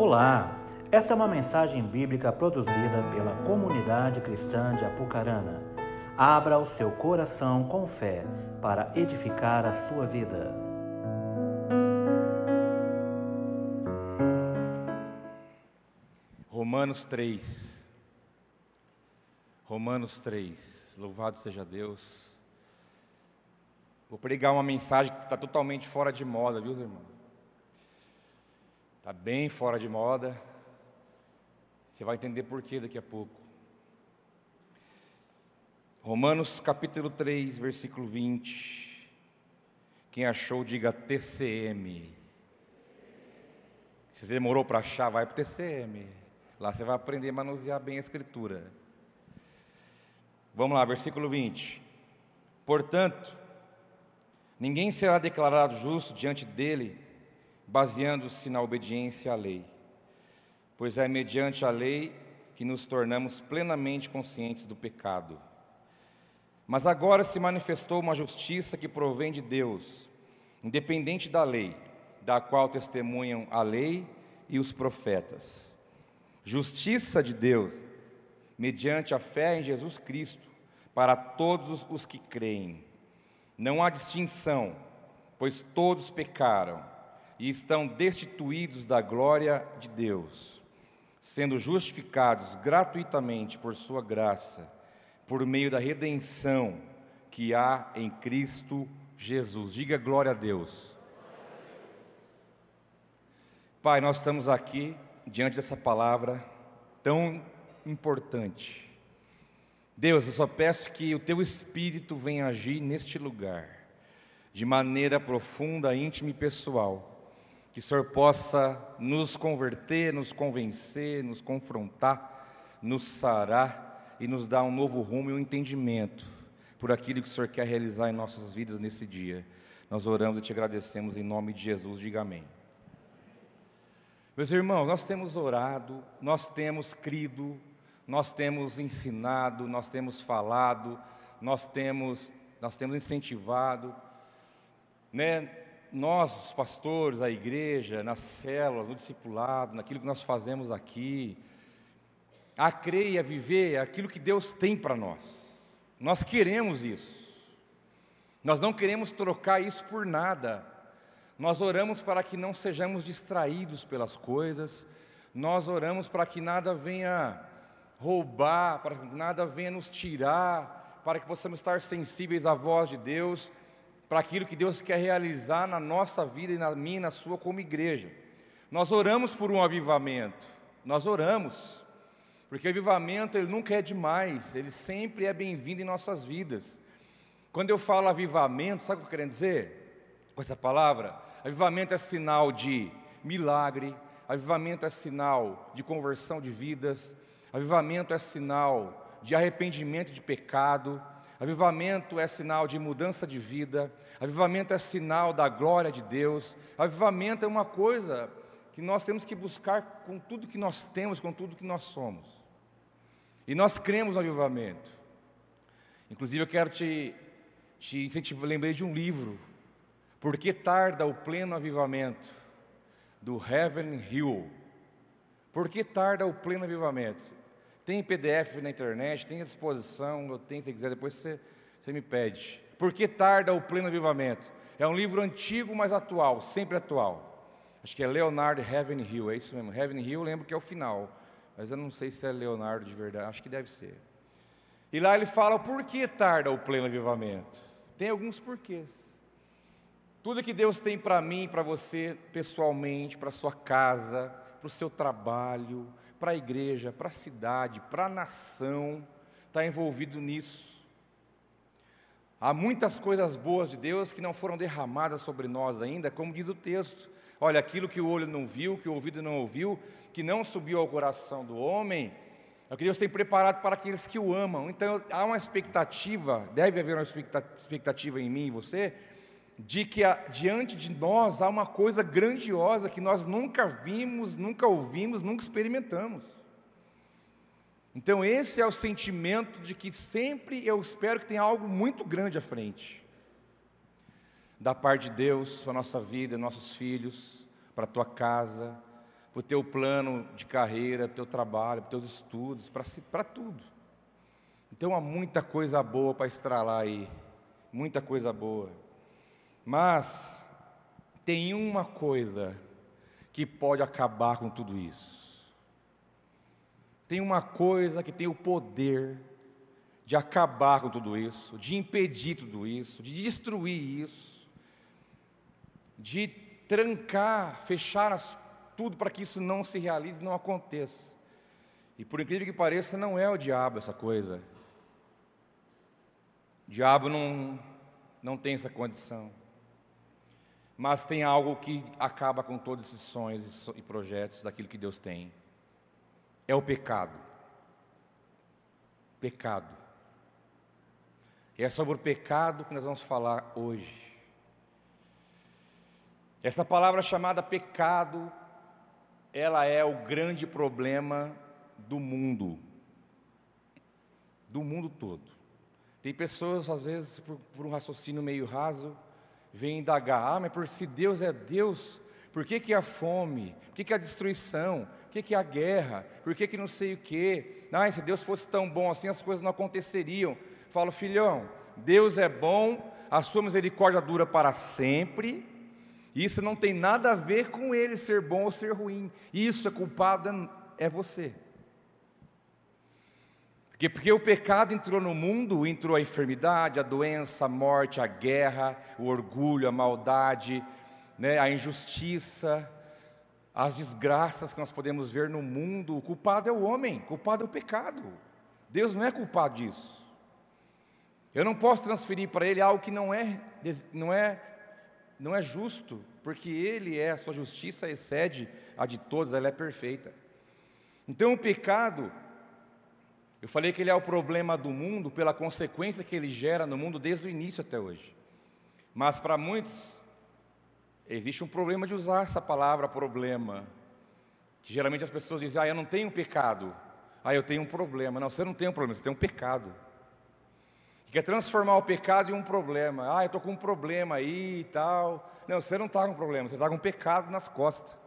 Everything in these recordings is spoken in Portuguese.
Olá, esta é uma mensagem bíblica produzida pela comunidade cristã de Apucarana. Abra o seu coração com fé para edificar a sua vida. Romanos 3. Romanos 3. Louvado seja Deus. Vou pregar uma mensagem que está totalmente fora de moda, viu, irmão? Está bem fora de moda. Você vai entender por quê daqui a pouco. Romanos capítulo 3, versículo 20. Quem achou, diga TCM. Se demorou para achar, vai para o TCM. Lá você vai aprender a manusear bem a escritura. Vamos lá, versículo 20. Portanto, ninguém será declarado justo diante dele baseando-se na obediência à lei. Pois é mediante a lei que nos tornamos plenamente conscientes do pecado. Mas agora se manifestou uma justiça que provém de Deus, independente da lei, da qual testemunham a lei e os profetas. Justiça de Deus, mediante a fé em Jesus Cristo, para todos os que creem. Não há distinção, pois todos pecaram e estão destituídos da glória de Deus, sendo justificados gratuitamente por Sua graça, por meio da redenção que há em Cristo Jesus. Diga glória a Deus. Pai, nós estamos aqui diante dessa palavra tão importante. Deus, eu só peço que o Teu Espírito venha agir neste lugar, de maneira profunda, íntima e pessoal que o Senhor possa nos converter, nos convencer, nos confrontar, nos sarar e nos dar um novo rumo e um entendimento por aquilo que o Senhor quer realizar em nossas vidas nesse dia. Nós oramos e te agradecemos em nome de Jesus. Diga amém. Meus irmãos, nós temos orado, nós temos crido, nós temos ensinado, nós temos falado, nós temos, nós temos incentivado, né? Nós, os pastores, a igreja, nas células, no discipulado, naquilo que nós fazemos aqui, a crer e a viver aquilo que Deus tem para nós. Nós queremos isso. Nós não queremos trocar isso por nada. Nós oramos para que não sejamos distraídos pelas coisas. Nós oramos para que nada venha roubar, para que nada venha nos tirar, para que possamos estar sensíveis à voz de Deus para aquilo que Deus quer realizar na nossa vida e na minha e na sua como igreja. Nós oramos por um avivamento, nós oramos, porque o avivamento ele nunca é demais, ele sempre é bem-vindo em nossas vidas. Quando eu falo avivamento, sabe o que eu quero dizer? Com essa palavra? Avivamento é sinal de milagre, avivamento é sinal de conversão de vidas, avivamento é sinal de arrependimento de pecado, Avivamento é sinal de mudança de vida, avivamento é sinal da glória de Deus, avivamento é uma coisa que nós temos que buscar com tudo que nós temos, com tudo que nós somos. E nós cremos no avivamento. Inclusive, eu quero te, te incentivar, lembrei de um livro, Por que tarda o pleno avivamento? Do Heaven Hill. Por que tarda o pleno avivamento? Tem PDF na internet, tem à disposição, eu tenho, se quiser, depois você, você me pede. Por que tarda o pleno avivamento? É um livro antigo, mas atual, sempre atual. Acho que é Leonardo Heaven Hill, é isso mesmo. Heaven Hill, eu lembro que é o final, mas eu não sei se é Leonardo de verdade, acho que deve ser. E lá ele fala por que tarda o pleno avivamento. Tem alguns porquês. Tudo que Deus tem para mim, para você pessoalmente, para sua casa, para o seu trabalho, para a igreja, para a cidade, para a nação, está envolvido nisso. Há muitas coisas boas de Deus que não foram derramadas sobre nós ainda, como diz o texto. Olha, aquilo que o olho não viu, que o ouvido não ouviu, que não subiu ao coração do homem, é o que Deus tem preparado para aqueles que o amam. Então há uma expectativa, deve haver uma expectativa em mim e você, de que a, diante de nós há uma coisa grandiosa que nós nunca vimos, nunca ouvimos, nunca experimentamos. Então, esse é o sentimento de que sempre eu espero que tenha algo muito grande à frente. Da parte de Deus, para a nossa vida, nossos filhos, para a tua casa, para o teu plano de carreira, para o teu trabalho, para os teus estudos, para tudo. Então há muita coisa boa para estralar aí, muita coisa boa. Mas tem uma coisa que pode acabar com tudo isso. Tem uma coisa que tem o poder de acabar com tudo isso, de impedir tudo isso, de destruir isso, de trancar, fechar as, tudo para que isso não se realize, não aconteça. E por incrível que pareça, não é o diabo essa coisa. O diabo não, não tem essa condição. Mas tem algo que acaba com todos esses sonhos e projetos daquilo que Deus tem. É o pecado. Pecado. E é sobre o pecado que nós vamos falar hoje. Essa palavra chamada pecado, ela é o grande problema do mundo, do mundo todo. Tem pessoas, às vezes, por, por um raciocínio meio raso, vêm indagar: ah, mas por, se Deus é Deus, por que, que a fome? Por que, que a destruição? Por que, que a guerra? Por que, que não sei o quê? Ah, se Deus fosse tão bom assim, as coisas não aconteceriam. Falo, filhão, Deus é bom, a sua misericórdia dura para sempre. Isso não tem nada a ver com ele ser bom ou ser ruim. Isso é culpado é você. Porque, porque o pecado entrou no mundo, entrou a enfermidade, a doença, a morte, a guerra, o orgulho, a maldade, né, a injustiça, as desgraças que nós podemos ver no mundo. O culpado é o homem, o culpado é o pecado. Deus não é culpado disso. Eu não posso transferir para ele algo que não é, não é, não é justo, porque ele é, a sua justiça excede a de todos, ela é perfeita. Então o pecado, eu falei que ele é o problema do mundo pela consequência que ele gera no mundo desde o início até hoje. Mas para muitos, existe um problema de usar essa palavra problema. Que geralmente as pessoas dizem, ah, eu não tenho pecado. Ah, eu tenho um problema. Não, você não tem um problema, você tem um pecado que quer transformar o pecado em um problema. Ah, eu estou com um problema aí e tal. Não, você não está com um problema, você está com um pecado nas costas.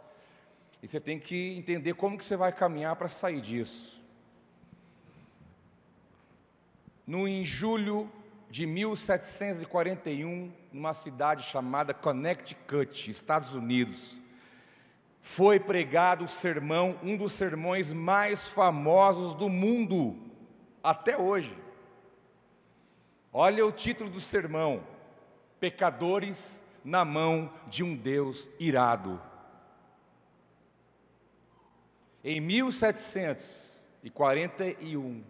E você tem que entender como que você vai caminhar para sair disso. No, em julho de 1741, numa cidade chamada Connecticut, Estados Unidos, foi pregado o sermão, um dos sermões mais famosos do mundo, até hoje. Olha o título do sermão: Pecadores na mão de um Deus irado. Em 1741,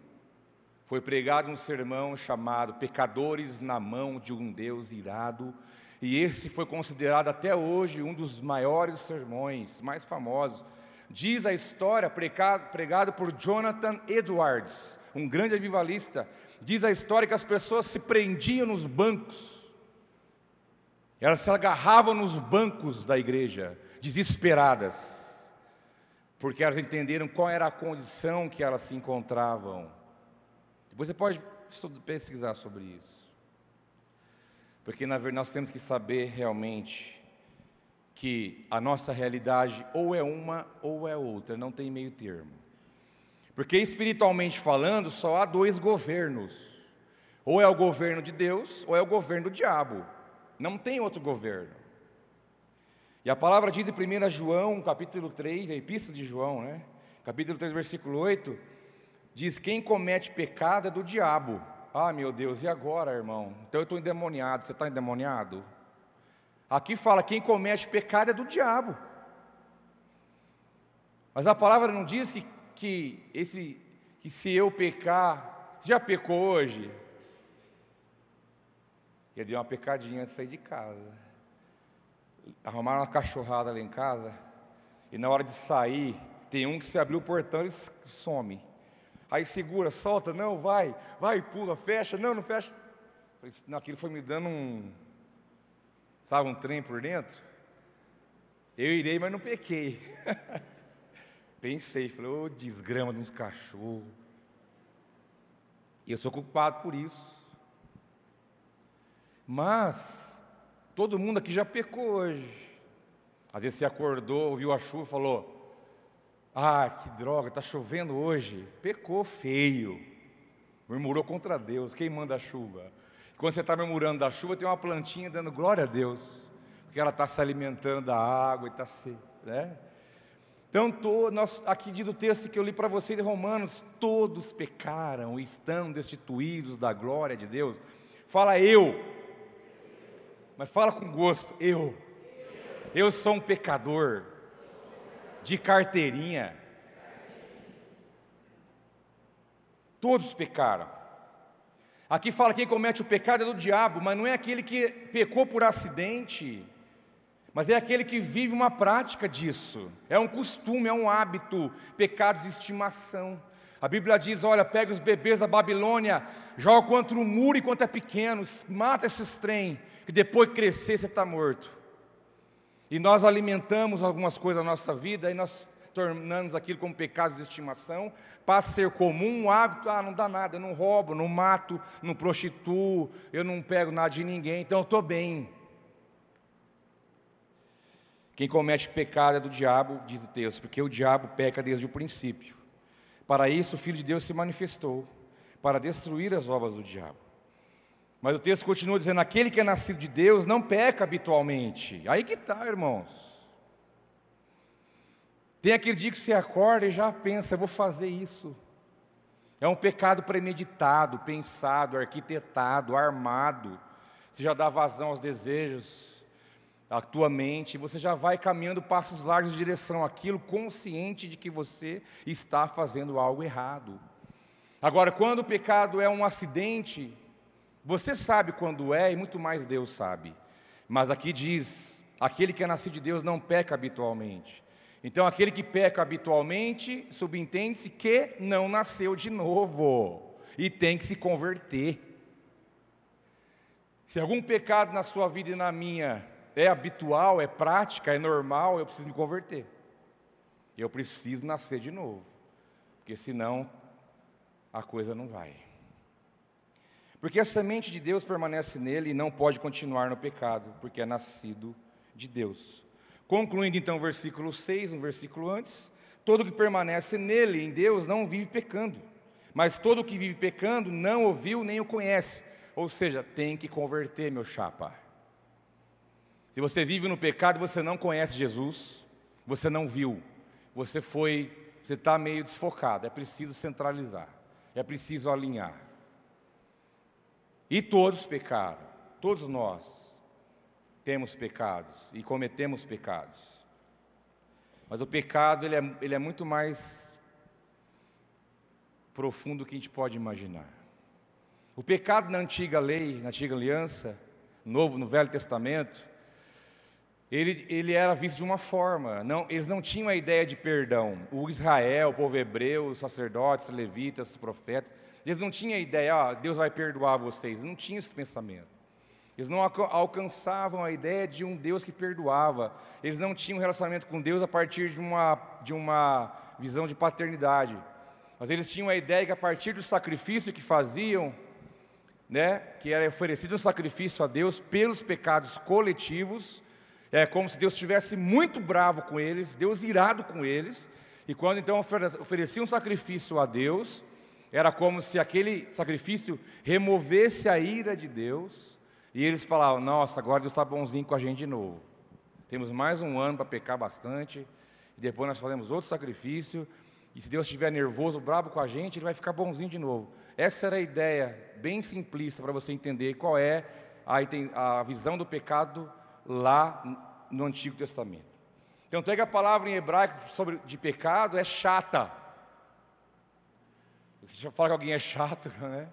foi pregado um sermão chamado Pecadores na mão de um Deus irado, e esse foi considerado até hoje um dos maiores sermões, mais famosos. Diz a história, pregado, pregado por Jonathan Edwards, um grande avivalista, Diz a história que as pessoas se prendiam nos bancos, elas se agarravam nos bancos da igreja, desesperadas, porque elas entenderam qual era a condição que elas se encontravam. Você pode pesquisar sobre isso, porque na verdade nós temos que saber realmente que a nossa realidade ou é uma ou é outra, não tem meio termo. Porque espiritualmente falando, só há dois governos. Ou é o governo de Deus, ou é o governo do diabo. Não tem outro governo. E a palavra diz em 1 João, capítulo 3, a epístola de João, né? Capítulo 3, versículo 8, diz: Quem comete pecado é do diabo. Ah, meu Deus, e agora, irmão? Então eu estou endemoniado. Você está endemoniado? Aqui fala: quem comete pecado é do diabo. Mas a palavra não diz que que esse que se eu pecar, você já pecou hoje? Eu dei uma pecadinha antes de sair de casa. Arrumaram uma cachorrada lá em casa, e na hora de sair, tem um que se abriu o portão e some. Aí segura, solta, não, vai, vai, pula, fecha, não, não fecha. Aquilo foi me dando um, sabe, um trem por dentro. Eu irei, mas não pequei. Pensei, falei, ô oh, desgrama de uns cachorros. E eu sou culpado por isso. Mas, todo mundo aqui já pecou hoje. Às vezes você acordou, ouviu a chuva e falou: Ah, que droga, está chovendo hoje. Pecou feio. Murmurou contra Deus. Quem manda a chuva? Quando você está murmurando da chuva, tem uma plantinha dando glória a Deus. Porque ela está se alimentando da água e está se. Né? Então, nós, aqui diz o texto que eu li para vocês de Romanos: todos pecaram e estão destituídos da glória de Deus. Fala eu, mas fala com gosto: eu. Eu sou um pecador de carteirinha. Todos pecaram. Aqui fala que quem comete o pecado é do diabo, mas não é aquele que pecou por acidente, mas é aquele que vive uma prática disso. É um costume, é um hábito, pecado de estimação. A Bíblia diz: olha, pega os bebês da Babilônia, joga contra o muro enquanto é pequeno, mata esses trem, que depois crescer você está morto. E nós alimentamos algumas coisas na nossa vida e nós tornamos aquilo como pecado de estimação, passa a ser comum, um hábito, ah, não dá nada, eu não roubo, não mato, não prostituo, eu não pego nada de ninguém, então eu estou bem. Quem comete pecado é do diabo, diz o texto, porque o diabo peca desde o princípio. Para isso o Filho de Deus se manifestou, para destruir as obras do diabo. Mas o texto continua dizendo: aquele que é nascido de Deus não peca habitualmente. Aí que está, irmãos. Tem aquele dia que você acorda e já pensa, eu vou fazer isso. É um pecado premeditado, pensado, arquitetado, armado. Você já dá vazão aos desejos, à tua mente, você já vai caminhando passos largos em direção àquilo, consciente de que você está fazendo algo errado. Agora, quando o pecado é um acidente, você sabe quando é e muito mais Deus sabe. Mas aqui diz: aquele que é nascido de Deus não peca habitualmente. Então, aquele que peca habitualmente, subentende-se que não nasceu de novo e tem que se converter. Se algum pecado na sua vida e na minha é habitual, é prática, é normal, eu preciso me converter. Eu preciso nascer de novo, porque senão a coisa não vai. Porque a semente de Deus permanece nele e não pode continuar no pecado, porque é nascido de Deus. Concluindo então o versículo 6, um versículo antes: todo que permanece nele, em Deus, não vive pecando, mas todo que vive pecando não ouviu nem o conhece. Ou seja, tem que converter, meu chapa. Se você vive no pecado, você não conhece Jesus, você não viu, você foi, você está meio desfocado. É preciso centralizar, é preciso alinhar. E todos pecaram, todos nós temos pecados e cometemos pecados. Mas o pecado ele é, ele é muito mais profundo do que a gente pode imaginar. O pecado na antiga lei, na antiga aliança, novo, no Velho Testamento, ele, ele era visto de uma forma, não, eles não tinham a ideia de perdão. O Israel, o povo hebreu, os sacerdotes, levitas, profetas, eles não tinham a ideia, ah, Deus vai perdoar vocês. Eles não tinham esse pensamento. Eles não alcançavam a ideia de um Deus que perdoava. Eles não tinham um relacionamento com Deus a partir de uma, de uma visão de paternidade. Mas eles tinham a ideia que a partir do sacrifício que faziam, né, que era oferecido um sacrifício a Deus pelos pecados coletivos, é como se Deus estivesse muito bravo com eles, Deus irado com eles, e quando então oferecia um sacrifício a Deus, era como se aquele sacrifício removesse a ira de Deus, e eles falavam: Nossa, agora Deus está bonzinho com a gente de novo. Temos mais um ano para pecar bastante, e depois nós fazemos outro sacrifício, e se Deus estiver nervoso, brabo com a gente, ele vai ficar bonzinho de novo. Essa era a ideia, bem simplista, para você entender qual é a, a visão do pecado lá no Antigo Testamento. Então, pega a palavra em hebraico sobre, de pecado, é chata. Você já fala que alguém é chato, né?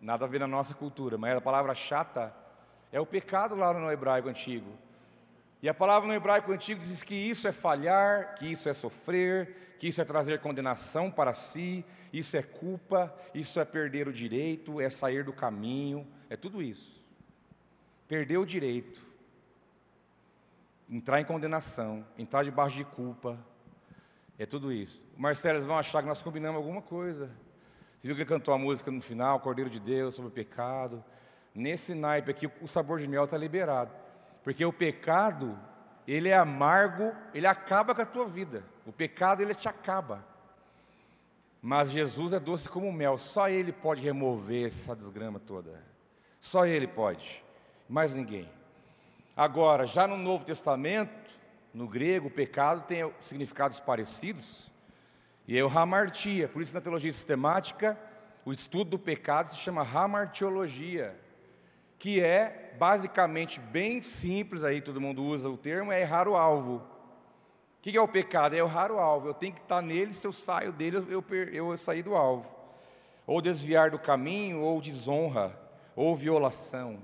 Nada a ver na nossa cultura, mas a palavra chata é o pecado lá no hebraico antigo. E a palavra no hebraico antigo diz que isso é falhar, que isso é sofrer, que isso é trazer condenação para si, isso é culpa, isso é perder o direito, é sair do caminho, é tudo isso. Perder o direito, entrar em condenação, entrar debaixo de culpa, é tudo isso. Marcelo, eles vão achar que nós combinamos alguma coisa. Você viu que ele cantou a música no final, Cordeiro de Deus, sobre o pecado. Nesse naipe aqui, o sabor de mel está liberado. Porque o pecado ele é amargo, ele acaba com a tua vida. O pecado ele te acaba. Mas Jesus é doce como mel, só ele pode remover essa desgrama toda. Só ele pode, mais ninguém. Agora, já no Novo Testamento, no grego, o pecado tem significados parecidos. E é o hamartia, por isso na teologia sistemática, o estudo do pecado se chama hamartiologia, que é basicamente bem simples, aí todo mundo usa o termo, é errar o alvo. O que é o pecado? É errar o alvo. Eu tenho que estar nele, se eu saio dele, eu, eu, eu saí do alvo. Ou desviar do caminho, ou desonra, ou violação,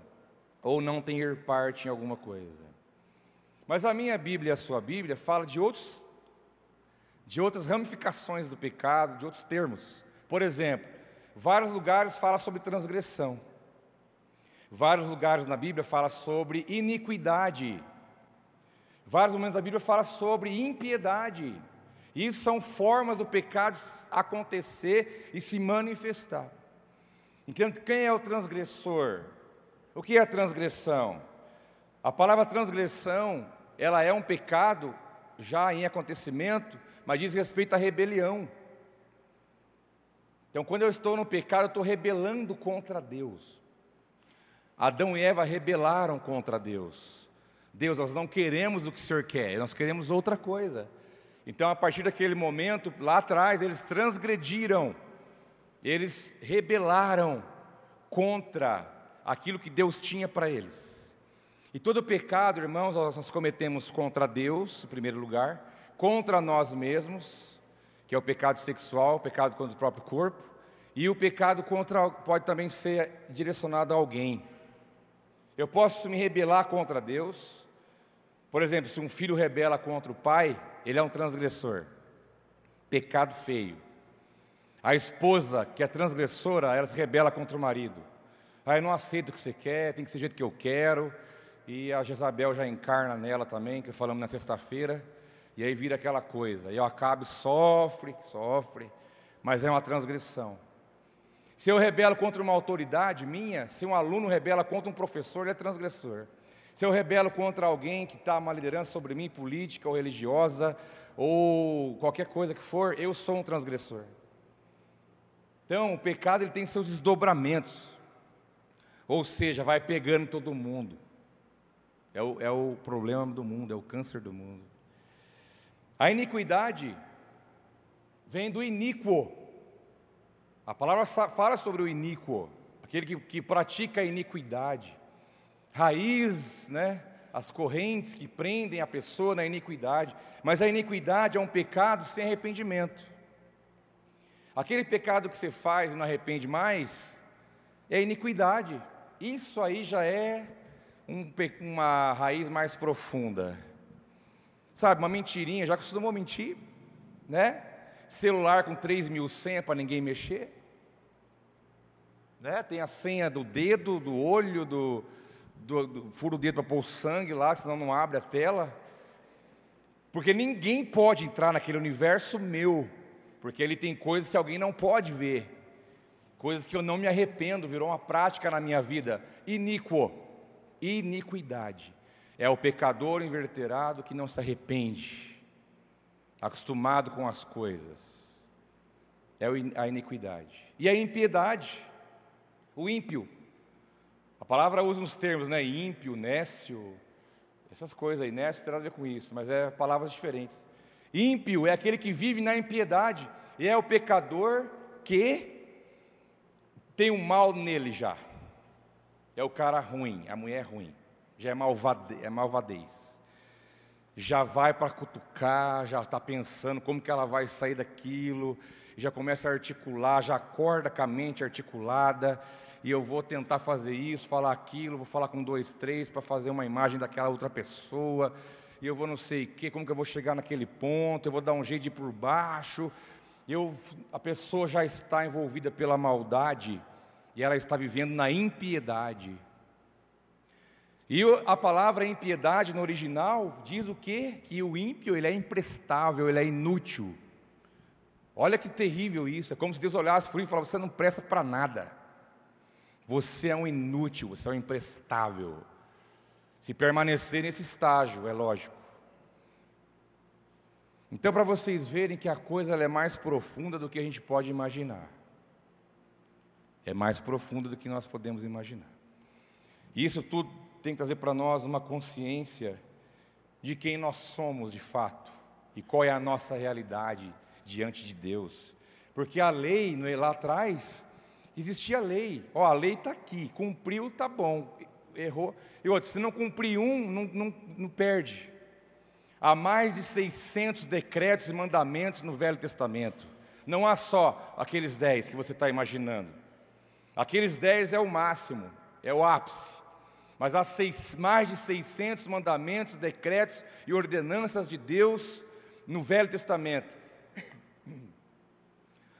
ou não ter parte em alguma coisa. Mas a minha Bíblia e a sua Bíblia fala de outros de outras ramificações do pecado, de outros termos. Por exemplo, vários lugares fala sobre transgressão. Vários lugares na Bíblia fala sobre iniquidade. Vários momentos da Bíblia fala sobre impiedade. Isso são formas do pecado acontecer e se manifestar. Então, quem é o transgressor? O que é a transgressão? A palavra transgressão, ela é um pecado já em acontecimento, mas diz respeito à rebelião. Então, quando eu estou no pecado, eu estou rebelando contra Deus. Adão e Eva rebelaram contra Deus. Deus, nós não queremos o que o Senhor quer, nós queremos outra coisa. Então, a partir daquele momento, lá atrás, eles transgrediram, eles rebelaram contra aquilo que Deus tinha para eles. E todo pecado, irmãos, nós cometemos contra Deus, em primeiro lugar, contra nós mesmos, que é o pecado sexual, o pecado contra o próprio corpo, e o pecado contra pode também ser direcionado a alguém. Eu posso me rebelar contra Deus. Por exemplo, se um filho rebela contra o pai, ele é um transgressor. Pecado feio. A esposa, que é transgressora, ela se rebela contra o marido. Ah, eu não aceito o que você quer, tem que ser do jeito que eu quero. E a Jezabel já encarna nela também, que falamos na sexta-feira. E aí vira aquela coisa. E o Acabe sofre, sofre, mas é uma transgressão. Se eu rebelo contra uma autoridade minha, se um aluno rebela contra um professor, ele é transgressor. Se eu rebelo contra alguém que está uma liderança sobre mim, política ou religiosa, ou qualquer coisa que for, eu sou um transgressor. Então, o pecado ele tem seus desdobramentos. Ou seja, vai pegando todo mundo. É o, é o problema do mundo, é o câncer do mundo. A iniquidade vem do iníquo. A palavra fala sobre o iníquo, aquele que, que pratica a iniquidade. Raiz, né? As correntes que prendem a pessoa na iniquidade. Mas a iniquidade é um pecado sem arrependimento. Aquele pecado que você faz e não arrepende mais é iniquidade. Isso aí já é um, uma raiz mais profunda. Sabe, uma mentirinha, já costumou mentir, né? Celular com 3 mil senhas para ninguém mexer. Né? Tem a senha do dedo, do olho, do, do, do furo o dedo para pôr o sangue lá, senão não abre a tela. Porque ninguém pode entrar naquele universo meu, porque ele tem coisas que alguém não pode ver, coisas que eu não me arrependo, virou uma prática na minha vida. Iníquo, iniquidade. É o pecador inverterado que não se arrepende, acostumado com as coisas. É a iniquidade. E a impiedade, o ímpio. A palavra usa uns termos, né? Ímpio, nécio, essas coisas aí. Nécio tem nada a ver com isso, mas é palavras diferentes. Ímpio é aquele que vive na impiedade, e é o pecador que tem um mal nele já. É o cara ruim, a mulher ruim já é, malvade, é malvadez. Já vai para cutucar, já está pensando como que ela vai sair daquilo, já começa a articular, já acorda com a mente articulada, e eu vou tentar fazer isso, falar aquilo, vou falar com dois, três para fazer uma imagem daquela outra pessoa, e eu vou não sei o que, como que eu vou chegar naquele ponto, eu vou dar um jeito de ir por baixo. Eu, a pessoa já está envolvida pela maldade e ela está vivendo na impiedade. E a palavra impiedade no original diz o quê? Que o ímpio ele é imprestável, ele é inútil. Olha que terrível isso. É como se Deus olhasse para mim e falasse: você não presta para nada. Você é um inútil, você é um imprestável. Se permanecer nesse estágio, é lógico. Então, para vocês verem que a coisa é mais profunda do que a gente pode imaginar. É mais profunda do que nós podemos imaginar. E isso tudo tem que trazer para nós uma consciência de quem nós somos de fato e qual é a nossa realidade diante de Deus. Porque a lei, lá atrás, existia lei. Ó, a lei está aqui, cumpriu, tá bom. Errou. E outro, se não cumprir um, não, não, não perde. Há mais de 600 decretos e mandamentos no Velho Testamento. Não há só aqueles 10 que você está imaginando. Aqueles 10 é o máximo, é o ápice. Mas há seis, mais de 600 mandamentos, decretos e ordenanças de Deus no Velho Testamento.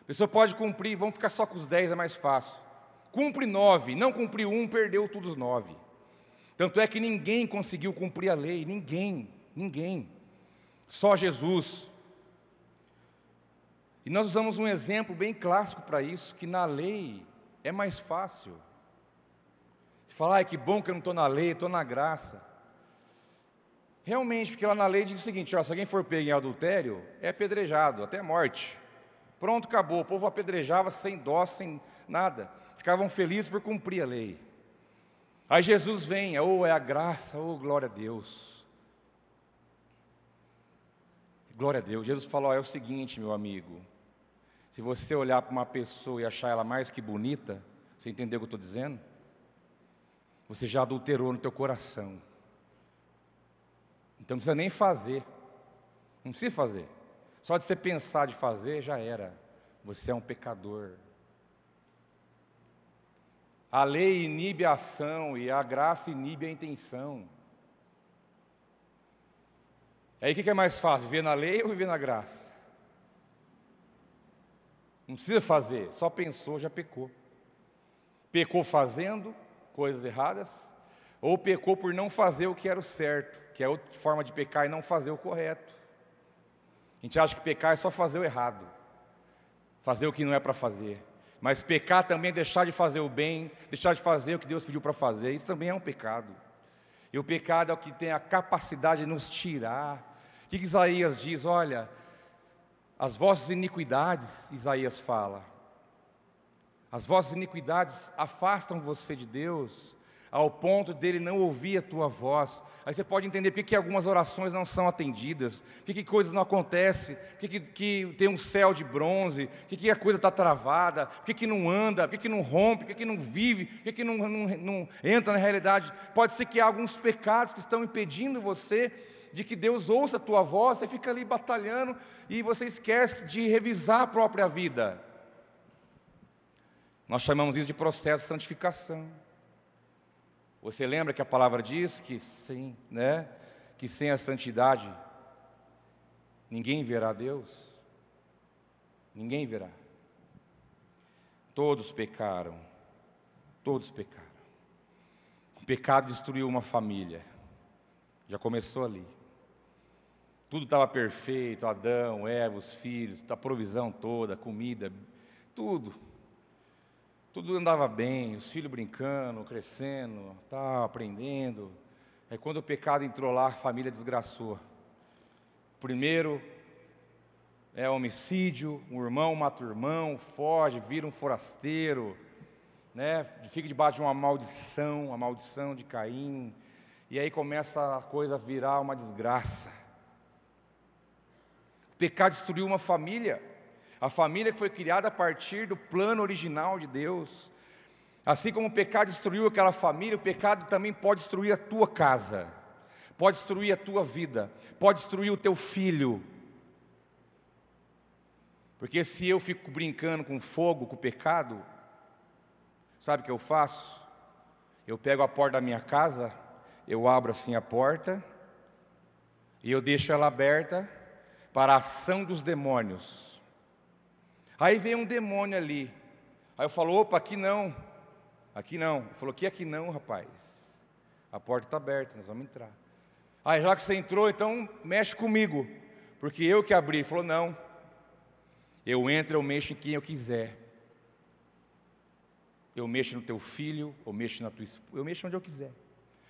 A pessoa pode cumprir, vamos ficar só com os 10, é mais fácil. Cumpre nove, não cumpriu um, perdeu todos os nove. Tanto é que ninguém conseguiu cumprir a lei, ninguém, ninguém. Só Jesus. E nós usamos um exemplo bem clássico para isso, que na lei é mais fácil. Você fala, ai que bom que eu não estou na lei, estou na graça. Realmente, porque lá na lei diz o seguinte: ó, se alguém for pego em adultério, é apedrejado, até morte. Pronto, acabou. O povo apedrejava sem dó, sem nada. Ficavam felizes por cumprir a lei. Aí Jesus vem, ou oh, é a graça, ou oh, glória a Deus. Glória a Deus. Jesus falou: oh, é o seguinte, meu amigo. Se você olhar para uma pessoa e achar ela mais que bonita, você entendeu o que eu estou dizendo? Você já adulterou no teu coração. Então não precisa nem fazer. Não precisa fazer. Só de você pensar de fazer já era. Você é um pecador. A lei inibe a ação e a graça inibe a intenção. Aí o que é mais fácil, viver na lei ou viver na graça? Não precisa fazer, só pensou, já pecou. Pecou fazendo coisas erradas, ou pecou por não fazer o que era o certo, que é outra forma de pecar e não fazer o correto. A gente acha que pecar é só fazer o errado, fazer o que não é para fazer. Mas pecar também é deixar de fazer o bem, deixar de fazer o que Deus pediu para fazer, isso também é um pecado. E o pecado é o que tem a capacidade de nos tirar. O que Isaías diz? Olha, as vossas iniquidades, Isaías fala, as vossas iniquidades afastam você de Deus, ao ponto dele não ouvir a tua voz. Aí você pode entender por que algumas orações não são atendidas, por que coisas não acontecem, por que, que tem um céu de bronze, por que a coisa está travada, por que não anda, por que não rompe, por que não vive, por que não, não, não entra na realidade. Pode ser que há alguns pecados que estão impedindo você de que Deus ouça a tua voz, você fica ali batalhando e você esquece de revisar a própria vida. Nós chamamos isso de processo de santificação. Você lembra que a palavra diz que sim, né? Que sem a santidade ninguém verá Deus? Ninguém verá. Todos pecaram. Todos pecaram. O pecado destruiu uma família. Já começou ali. Tudo estava perfeito, Adão, Eva, os filhos, a provisão toda, a comida, tudo. Tudo andava bem, os filhos brincando, crescendo, tá, aprendendo. É quando o pecado entrou lá, a família desgraçou. Primeiro é homicídio, um irmão mata o irmão, foge, vira um forasteiro, né? fica debaixo de uma maldição, a maldição de Caim. E aí começa a coisa a virar uma desgraça. O pecado destruiu uma família, a família que foi criada a partir do plano original de Deus. Assim como o pecado destruiu aquela família, o pecado também pode destruir a tua casa, pode destruir a tua vida, pode destruir o teu filho. Porque se eu fico brincando com fogo, com o pecado, sabe o que eu faço? Eu pego a porta da minha casa, eu abro assim a porta, e eu deixo ela aberta, para a ação dos demônios. Aí vem um demônio ali. Aí eu falo, opa, aqui não. Aqui não. Ele falou, que aqui não, rapaz. A porta está aberta, nós vamos entrar. Aí já que você entrou, então mexe comigo. Porque eu que abri. Ele falou, não. Eu entro, eu mexo em quem eu quiser. Eu mexo no teu filho, eu mexo na tua esposa, eu mexo onde eu quiser.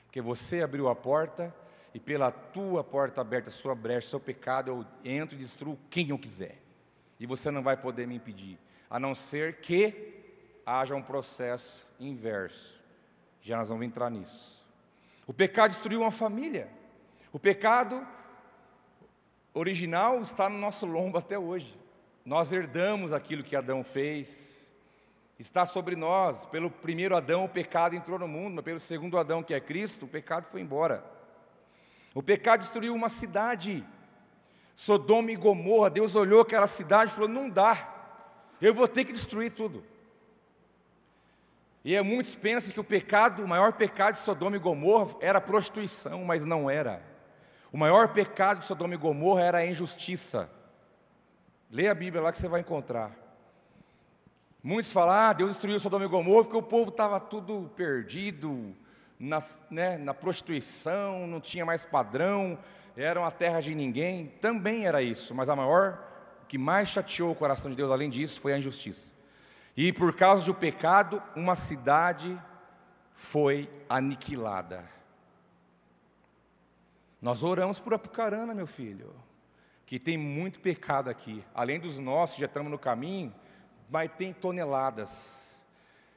Porque você abriu a porta e pela tua porta aberta, sua brecha, seu pecado, eu entro e destruo quem eu quiser. E você não vai poder me impedir, a não ser que haja um processo inverso. Já nós vamos entrar nisso. O pecado destruiu uma família. O pecado original está no nosso lombo até hoje. Nós herdamos aquilo que Adão fez, está sobre nós. Pelo primeiro Adão, o pecado entrou no mundo, mas pelo segundo Adão, que é Cristo, o pecado foi embora. O pecado destruiu uma cidade. Sodoma e Gomorra, Deus olhou aquela cidade e falou: não dá, eu vou ter que destruir tudo. E é, muitos pensam que o pecado, o maior pecado de Sodoma e Gomorra era prostituição, mas não era. O maior pecado de Sodoma e Gomorra era a injustiça. Leia a Bíblia lá que você vai encontrar. Muitos falam, ah, Deus destruiu Sodoma e Gomorra porque o povo estava tudo perdido, na, né, na prostituição, não tinha mais padrão, era uma terra de ninguém. Também era isso, mas a maior, o que mais chateou o coração de Deus, além disso, foi a injustiça. E por causa do pecado, uma cidade foi aniquilada. Nós oramos por Apucarana, meu filho, que tem muito pecado aqui. Além dos nossos, já estamos no caminho, mas tem toneladas.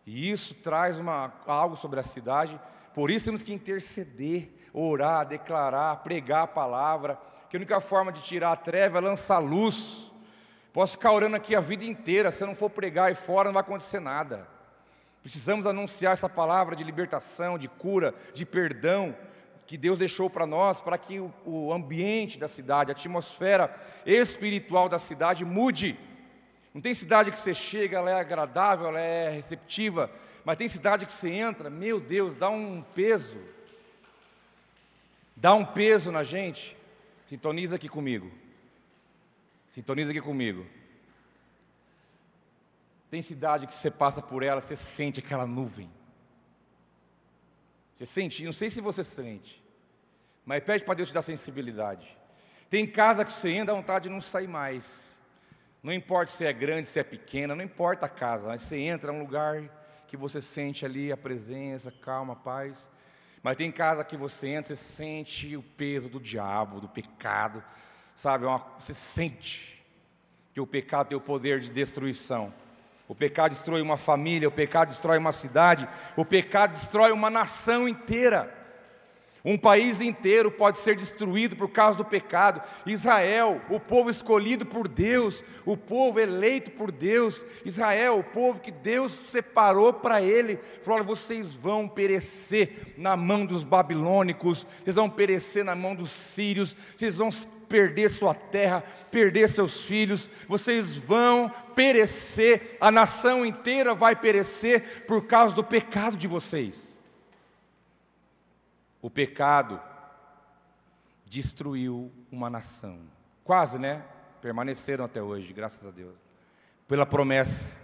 E isso traz uma, algo sobre a cidade. Por isso temos que interceder, orar, declarar, pregar a palavra. Que a única forma de tirar a treva é lançar luz. Posso ficar orando aqui a vida inteira, se eu não for pregar aí fora, não vai acontecer nada. Precisamos anunciar essa palavra de libertação, de cura, de perdão que Deus deixou para nós, para que o, ambiente da cidade, a atmosfera espiritual da cidade mude. Não tem cidade que você chega, ela é agradável, ela é receptiva, mas tem cidade que você entra, meu Deus, dá um peso, dá um peso na gente. Sintoniza aqui comigo. Sintoniza aqui comigo. Tem cidade que você passa por ela, você sente aquela nuvem. Você sente, não sei se você sente, mas pede para Deus te dar sensibilidade. Tem casa que você entra, dá vontade de não sair mais. Não importa se é grande, se é pequena, não importa a casa, mas você entra, é um lugar que você sente ali a presença, calma, paz. Mas tem casa que você entra, você sente o peso do diabo, do pecado sabe, uma, você sente que o pecado tem o poder de destruição. O pecado destrói uma família, o pecado destrói uma cidade, o pecado destrói uma nação inteira. Um país inteiro pode ser destruído por causa do pecado. Israel, o povo escolhido por Deus, o povo eleito por Deus, Israel, o povo que Deus separou para ele, falou: vocês vão perecer na mão dos babilônicos, vocês vão perecer na mão dos sírios, vocês vão perder sua terra, perder seus filhos, vocês vão perecer, a nação inteira vai perecer por causa do pecado de vocês. O pecado destruiu uma nação, quase, né? Permaneceram até hoje, graças a Deus, pela promessa.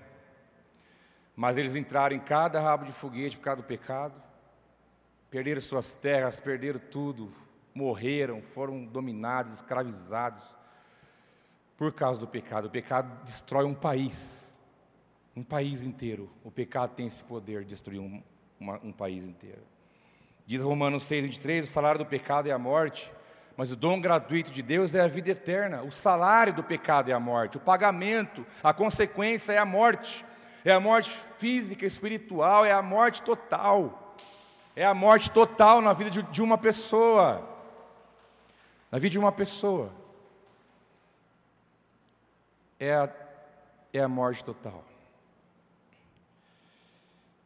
Mas eles entraram em cada rabo de foguete por causa do pecado, perderam suas terras, perderam tudo, morreram, foram dominados, escravizados por causa do pecado. O pecado destrói um país, um país inteiro. O pecado tem esse poder de destruir um, uma, um país inteiro. Diz Romanos 6, 23: o salário do pecado é a morte, mas o dom gratuito de Deus é a vida eterna. O salário do pecado é a morte, o pagamento, a consequência é a morte. É a morte física, espiritual, é a morte total. É a morte total na vida de, uma pessoa na vida de uma pessoa, é a, é a morte total.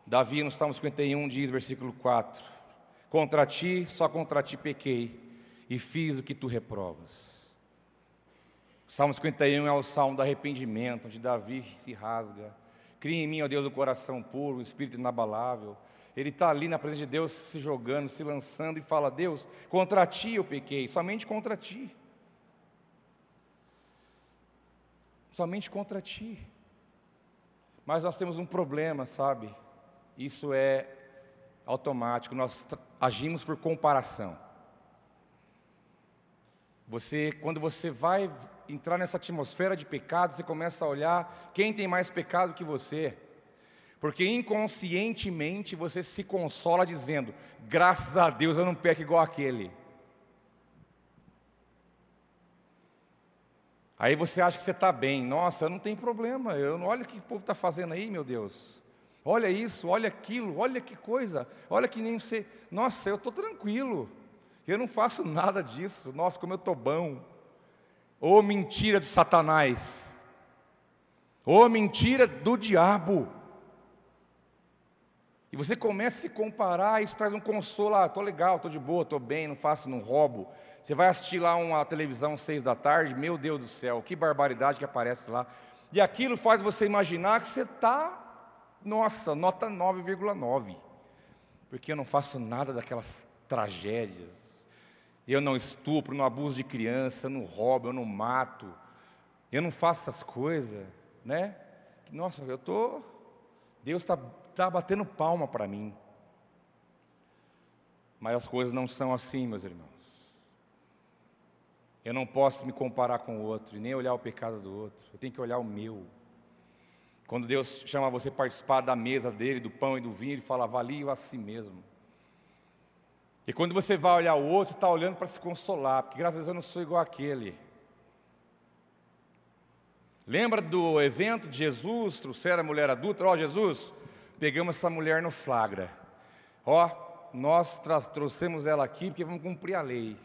Davi, no Salmo 51, diz, versículo 4: Contra ti, só contra ti pequei, e fiz o que tu reprovas. Salmo 51 é o salmo do arrependimento, onde Davi se rasga. Cria em mim, ó Deus, o coração puro, o espírito inabalável. Ele está ali na presença de Deus, se jogando, se lançando e fala: Deus, contra ti eu pequei, somente contra ti. Somente contra ti. Mas nós temos um problema, sabe? Isso é automático, nós agimos por comparação. Você, quando você vai entrar nessa atmosfera de pecado, você começa a olhar quem tem mais pecado que você. Porque inconscientemente você se consola dizendo: graças a Deus eu não peco igual aquele. Aí você acha que você está bem, nossa, não tem problema, eu, olha o que o povo está fazendo aí, meu Deus. Olha isso, olha aquilo, olha que coisa. Olha que nem você. Nossa, eu estou tranquilo. Eu não faço nada disso. Nossa, como eu estou bom. Ô oh, mentira de Satanás. Ô oh, mentira do diabo. E você começa a se comparar, isso traz um consolo, ah, estou legal, estou de boa, estou bem, não faço, não roubo. Você vai assistir lá uma televisão às seis da tarde, meu Deus do céu, que barbaridade que aparece lá. E aquilo faz você imaginar que você está, nossa, nota 9,9. Porque eu não faço nada daquelas tragédias. Eu não estupro, não abuso de criança, não roubo, eu não mato. Eu não faço essas coisas, né? Nossa, eu estou. Deus está está batendo palma para mim. Mas as coisas não são assim, meus irmãos. Eu não posso me comparar com o outro nem olhar o pecado do outro. Eu tenho que olhar o meu. Quando Deus chama você participar da mesa dele, do pão e do vinho, ele fala, avalie a si mesmo. E quando você vai olhar o outro, você está olhando para se consolar, porque graças a Deus eu não sou igual àquele. Lembra do evento de Jesus, trouxeram a mulher adulta? Ó, oh, Jesus, pegamos essa mulher no flagra. Ó, nós trouxemos ela aqui porque vamos cumprir a lei.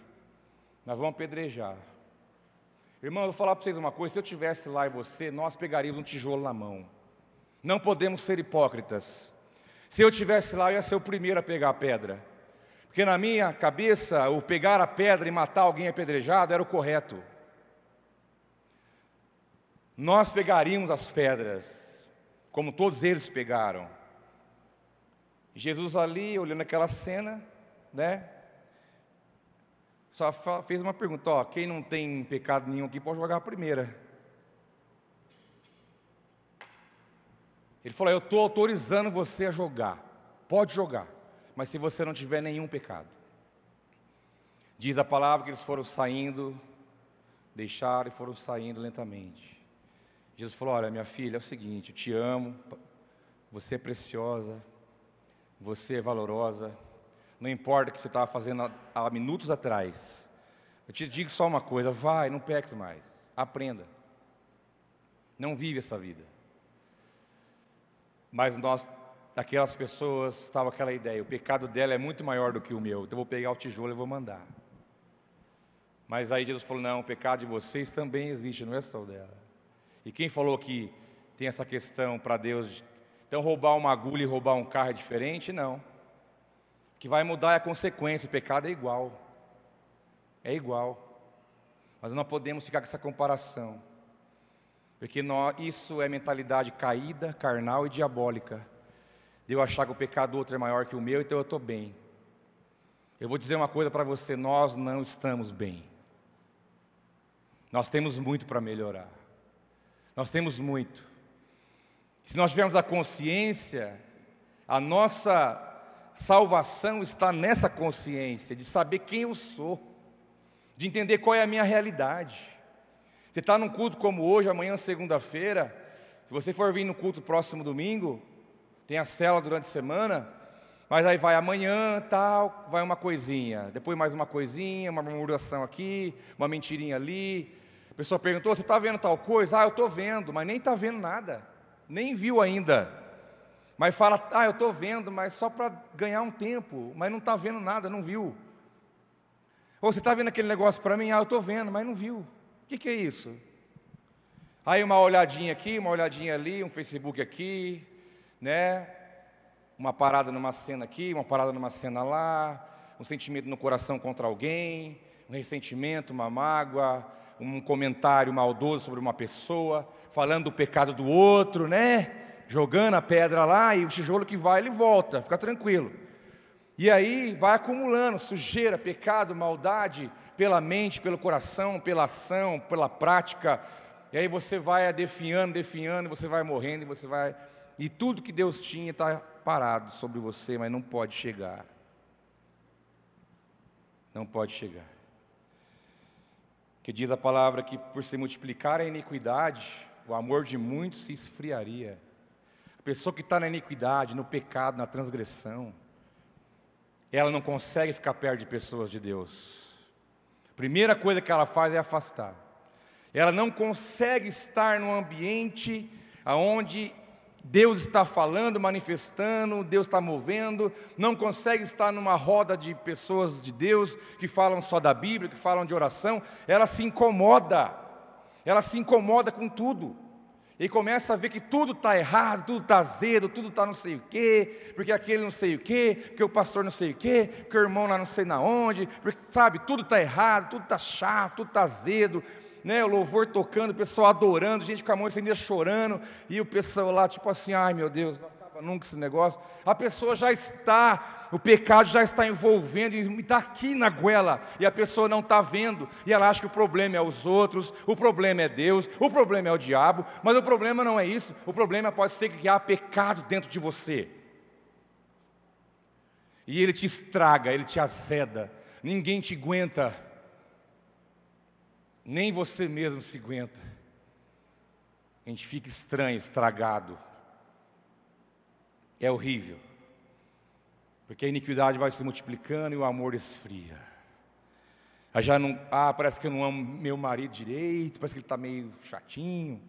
Nós vamos apedrejar. Irmão, eu vou falar para vocês uma coisa: se eu tivesse lá e você, nós pegaríamos um tijolo na mão. Não podemos ser hipócritas. Se eu tivesse lá, eu ia ser o primeiro a pegar a pedra. Porque na minha cabeça, o pegar a pedra e matar alguém apedrejado era o correto. Nós pegaríamos as pedras, como todos eles pegaram. Jesus ali, olhando aquela cena, né? Só fez uma pergunta, ó, quem não tem pecado nenhum aqui pode jogar a primeira. Ele falou, eu estou autorizando você a jogar. Pode jogar, mas se você não tiver nenhum pecado. Diz a palavra que eles foram saindo, deixaram e foram saindo lentamente. Jesus falou: Olha, minha filha, é o seguinte, eu te amo, você é preciosa, você é valorosa, não importa o que você estava fazendo há, minutos atrás. Eu te digo só uma coisa: vai, não peques mais, aprenda. Não vive essa vida. Mas nós, aquelas pessoas, estava aquela ideia: o pecado dela é muito maior do que o meu, então eu vou pegar o tijolo e vou mandar. Mas aí Jesus falou: não, o pecado de vocês também existe, não é só o dela. E quem falou que tem essa questão para Deus então, roubar uma agulha e roubar um carro é diferente? Não. O que vai mudar é a consequência, o pecado é igual. É igual. Mas não podemos ficar com essa comparação. Porque isso é mentalidade caída, carnal e diabólica. De eu achar que o pecado do outro é maior que o meu, então eu estou bem. Eu vou dizer uma coisa para você: nós não estamos bem. Nós temos muito para melhorar. Nós temos muito. Se nós tivermos a consciência, a nossa salvação está nessa consciência de saber quem eu sou, de entender qual é a minha realidade. Você está num culto como hoje, amanhã, segunda-feira, se você for vir no culto próximo domingo, tem a cela durante a semana, mas aí vai amanhã, tal, vai uma coisinha, depois mais uma coisinha, uma murmuração aqui, uma mentirinha ali. A pessoa perguntou: Você está vendo tal coisa? Ah, eu estou vendo, mas nem está vendo nada nem viu ainda, mas fala, ah, eu estou vendo, mas só para ganhar um tempo, mas não está vendo nada, não viu. Ou você está vendo aquele negócio para mim, ah, eu estou vendo, mas não viu. O que, que é isso? Aí uma olhadinha aqui, uma olhadinha ali, um Facebook aqui, né? Uma parada numa cena aqui, uma parada numa cena lá, um sentimento no coração contra alguém, um ressentimento, uma mágoa, um comentário maldoso sobre uma pessoa, falando do pecado do outro, né? Jogando a pedra lá e o tijolo que vai, ele volta, fica tranquilo. E aí vai acumulando sujeira, pecado, maldade, pela mente, pelo coração, pela ação, pela prática. E aí você vai definhando, definhando, você vai morrendo e você vai. E tudo que Deus tinha está parado sobre você, mas não pode chegar. Não pode chegar que diz a palavra que por se multiplicar a iniquidade, o amor de muitos se esfriaria. A pessoa que está na iniquidade, no pecado, na transgressão, ela não consegue ficar perto de pessoas de Deus. Primeira coisa que ela faz é afastar. ela não consegue estar num ambiente onde Deus está falando, manifestando, Deus está movendo, não consegue estar numa roda de pessoas de Deus que falam só da Bíblia, que falam de oração, ela se incomoda, ela se incomoda com tudo. E começa a ver que tudo está errado, tudo está azedo, tudo está não sei o quê, porque aquele não sei o quê, porque o pastor não sei o quê, porque o irmão lá não sei na onde, porque, sabe, tudo está errado, tudo está chato, tudo está azedo, né, o louvor tocando, o pessoal adorando, gente com a mão estendida chorando, e o pessoal lá, tipo assim, ai meu Deus, não acaba nunca esse negócio. A pessoa já está, o pecado já está envolvendo, e está aqui na goela, e a pessoa não está vendo, e ela acha que o problema é os outros, o problema é Deus, o problema é o diabo, mas o problema não é isso, o problema pode ser que há pecado dentro de você. E ele te estraga, ele te azeda, ninguém te aguenta nem você mesmo se aguenta. A gente fica estranho, estragado. É horrível. Porque a iniquidade vai se multiplicando e o amor esfria. Aí já não, ah, parece que eu não amo meu marido direito, parece que ele está meio chatinho.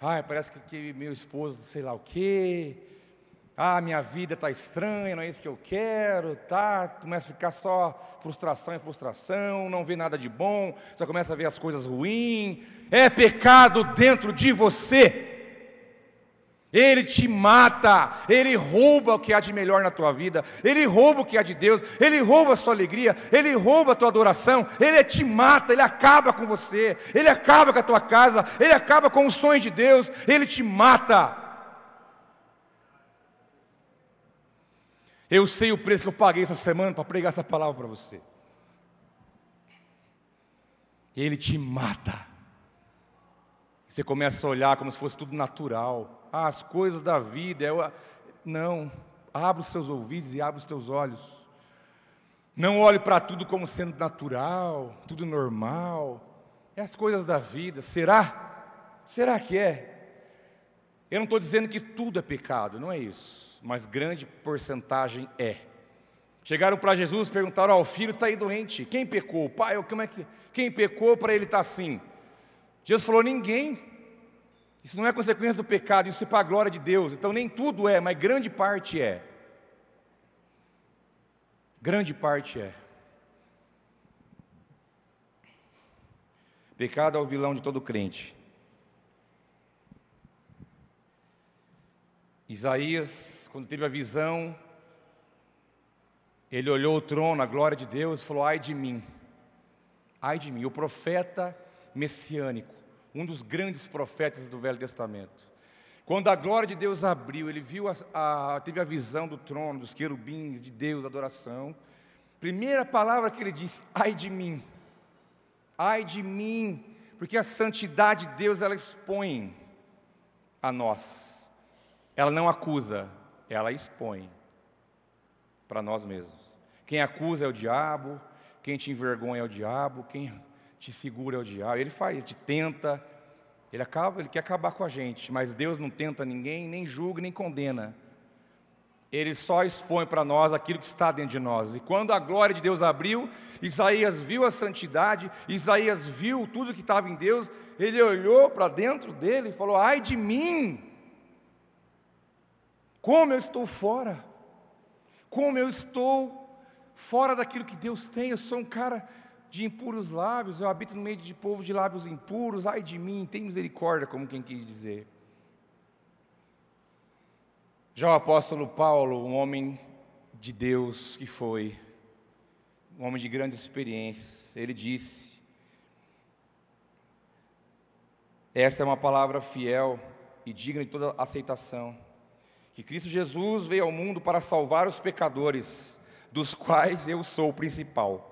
Ah, parece que, que meu esposo, sei lá o quê. Ah, minha vida está estranha, não é isso que eu quero, tá? Começa a ficar só frustração e frustração, não vê nada de bom, só começa a ver as coisas ruins. É pecado dentro de você. Ele te mata, ele rouba o que há de melhor na tua vida, ele rouba o que há de Deus, ele rouba a sua alegria, ele rouba a tua adoração, ele te mata, ele acaba com você, ele acaba com a tua casa, ele acaba com os sonhos de Deus, ele te mata. Eu sei o preço que eu paguei essa semana para pregar essa palavra para você. Ele te mata. Você começa a olhar como se fosse tudo natural. Ah, as coisas da vida. É Não, abra os seus ouvidos e abra os teus olhos. Não olhe para tudo como sendo natural, tudo normal. É as coisas da vida. Será? Será que é? Eu não estou dizendo que tudo é pecado, não é isso mas grande porcentagem é. Chegaram para Jesus e perguntaram: oh, o filho está aí doente. Quem pecou? O pai? Como é que? Quem pecou para ele estar tá assim? Jesus falou: ninguém. Isso não é consequência do pecado, isso é para a glória de Deus. Então nem tudo é, mas grande parte é. Grande parte é. Pecado é o vilão de todo crente. Isaías quando teve a visão, ele olhou o trono, a glória de Deus, e falou: Ai de mim, ai de mim. O profeta messiânico, um dos grandes profetas do Velho Testamento. Quando a glória de Deus abriu, ele viu a, a, teve a visão do trono, dos querubins, de Deus, adoração. Primeira palavra que ele disse: Ai de mim, ai de mim, porque a santidade de Deus ela expõe a nós, ela não acusa, ela expõe para nós mesmos. Quem acusa é o diabo, quem te envergonha é o diabo, quem te segura é o diabo. Ele faz, ele te tenta, ele acaba, ele quer acabar com a gente, mas Deus não tenta ninguém, nem julga, nem condena. Ele só expõe para nós aquilo que está dentro de nós. E quando a glória de Deus abriu, Isaías viu a santidade, Isaías viu tudo que estava em Deus, ele olhou para dentro dele e falou: Ai de mim, como eu estou fora, como eu estou fora daquilo que Deus tem, eu sou um cara de impuros lábios, eu habito no meio de povo de lábios impuros, ai de mim, tem misericórdia, como quem quis dizer. Já o apóstolo Paulo, um homem de Deus que foi, um homem de grandes experiências, ele disse: Esta é uma palavra fiel e digna de toda aceitação que Cristo Jesus veio ao mundo para salvar os pecadores, dos quais eu sou o principal.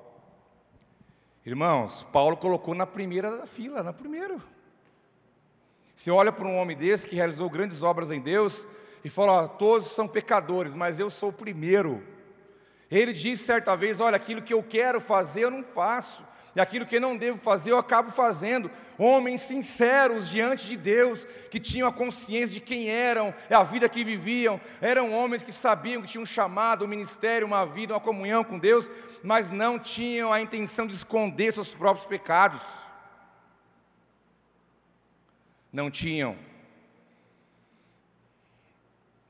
Irmãos, Paulo colocou na primeira fila, na primeira. Você olha para um homem desse que realizou grandes obras em Deus e fala: todos são pecadores, mas eu sou o primeiro. Ele disse certa vez: Olha, aquilo que eu quero fazer eu não faço, e aquilo que não devo fazer eu acabo fazendo. Homens sinceros diante de Deus, que tinham a consciência de quem eram, a vida que viviam, eram homens que sabiam que tinham um chamado, um ministério, uma vida, uma comunhão com Deus, mas não tinham a intenção de esconder seus próprios pecados. não tinham.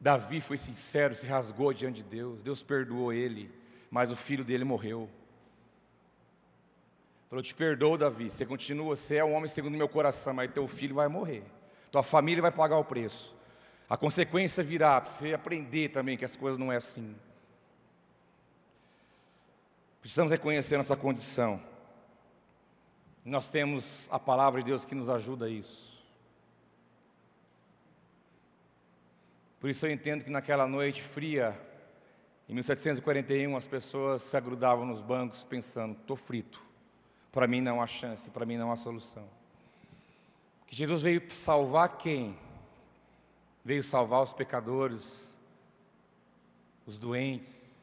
Davi foi sincero, se rasgou diante de Deus, Deus perdoou ele, mas o filho dele morreu. Falou: Te perdoo, Davi. Você continua, você é um homem segundo o meu coração, mas teu filho vai morrer. Tua família vai pagar o preço. A consequência virá para você aprender também que as coisas não é assim. Precisamos reconhecer nossa condição. Nós temos a palavra de Deus que nos ajuda a isso. Por isso eu entendo que naquela noite fria, em 1741, as pessoas se agrudavam nos bancos pensando: estou frito. Para mim não há chance, para mim não há solução. Que Jesus veio salvar quem? Veio salvar os pecadores, os doentes,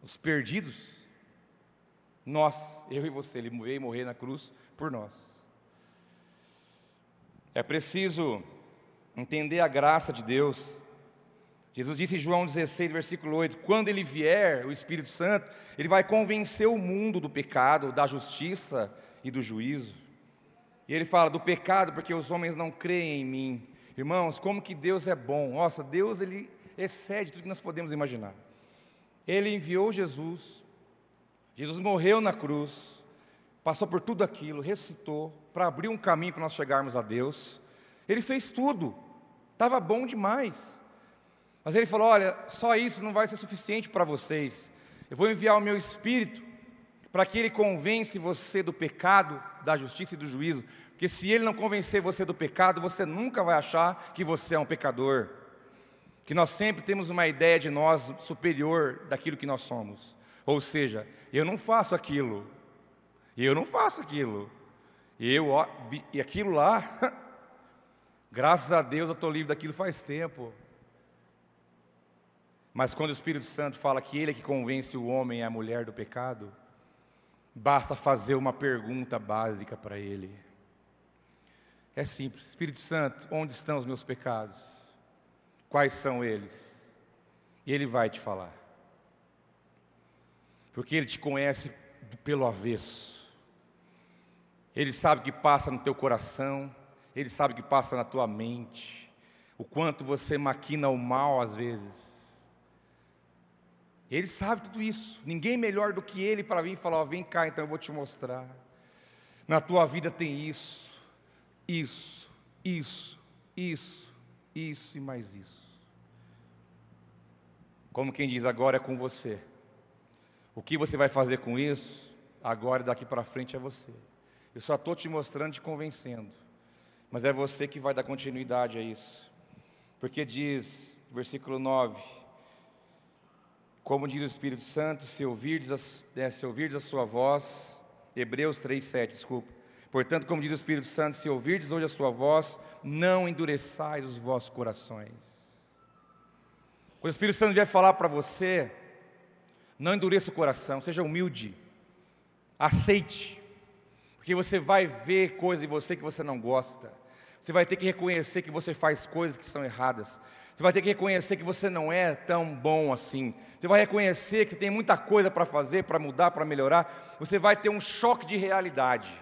os perdidos. Nós, eu e você, ele veio morrer na cruz por nós. É preciso entender a graça de Deus. Jesus disse em João 16, versículo 8: Quando ele vier, o Espírito Santo, ele vai convencer o mundo do pecado, da justiça e do juízo. E ele fala do pecado porque os homens não creem em mim. Irmãos, como que Deus é bom. Nossa, Deus ele excede tudo que nós podemos imaginar. Ele enviou Jesus. Jesus morreu na cruz, passou por tudo aquilo, ressuscitou para abrir um caminho para nós chegarmos a Deus. Ele fez tudo. Estava bom demais. Mas ele falou: Olha, só isso não vai ser suficiente para vocês. Eu vou enviar o meu espírito para que ele convence você do pecado, da justiça e do juízo. Porque se ele não convencer você do pecado, você nunca vai achar que você é um pecador. Que nós sempre temos uma ideia de nós superior daquilo que nós somos. Ou seja, eu não faço aquilo. Eu não faço aquilo. Eu, e aquilo lá, graças a Deus eu estou livre daquilo faz tempo. Mas quando o Espírito Santo fala que Ele é que convence o homem e a mulher do pecado, basta fazer uma pergunta básica para Ele. É simples: Espírito Santo, onde estão os meus pecados? Quais são eles? E Ele vai te falar. Porque Ele te conhece pelo avesso. Ele sabe o que passa no teu coração, Ele sabe o que passa na tua mente, o quanto você maquina o mal às vezes. Ele sabe tudo isso. Ninguém melhor do que ele para vir falar: vem cá, então eu vou te mostrar. Na tua vida tem isso, isso, isso, isso, isso e mais isso. Como quem diz, agora é com você. O que você vai fazer com isso, agora e daqui para frente é você. Eu só estou te mostrando, te convencendo. Mas é você que vai dar continuidade a isso. Porque diz, versículo 9 como diz o Espírito Santo, se ouvirdes a, é, se ouvirdes a sua voz, Hebreus 3,7, desculpa. Portanto, como diz o Espírito Santo, se ouvirdes hoje a sua voz, não endureçais os vossos corações. Quando o Espírito Santo vier falar para você, não endureça o coração, seja humilde, aceite, porque você vai ver coisas em você que você não gosta, você vai ter que reconhecer que você faz coisas que são erradas, você vai ter que reconhecer que você não é tão bom assim. Você vai reconhecer que você tem muita coisa para fazer, para mudar, para melhorar. Você vai ter um choque de realidade.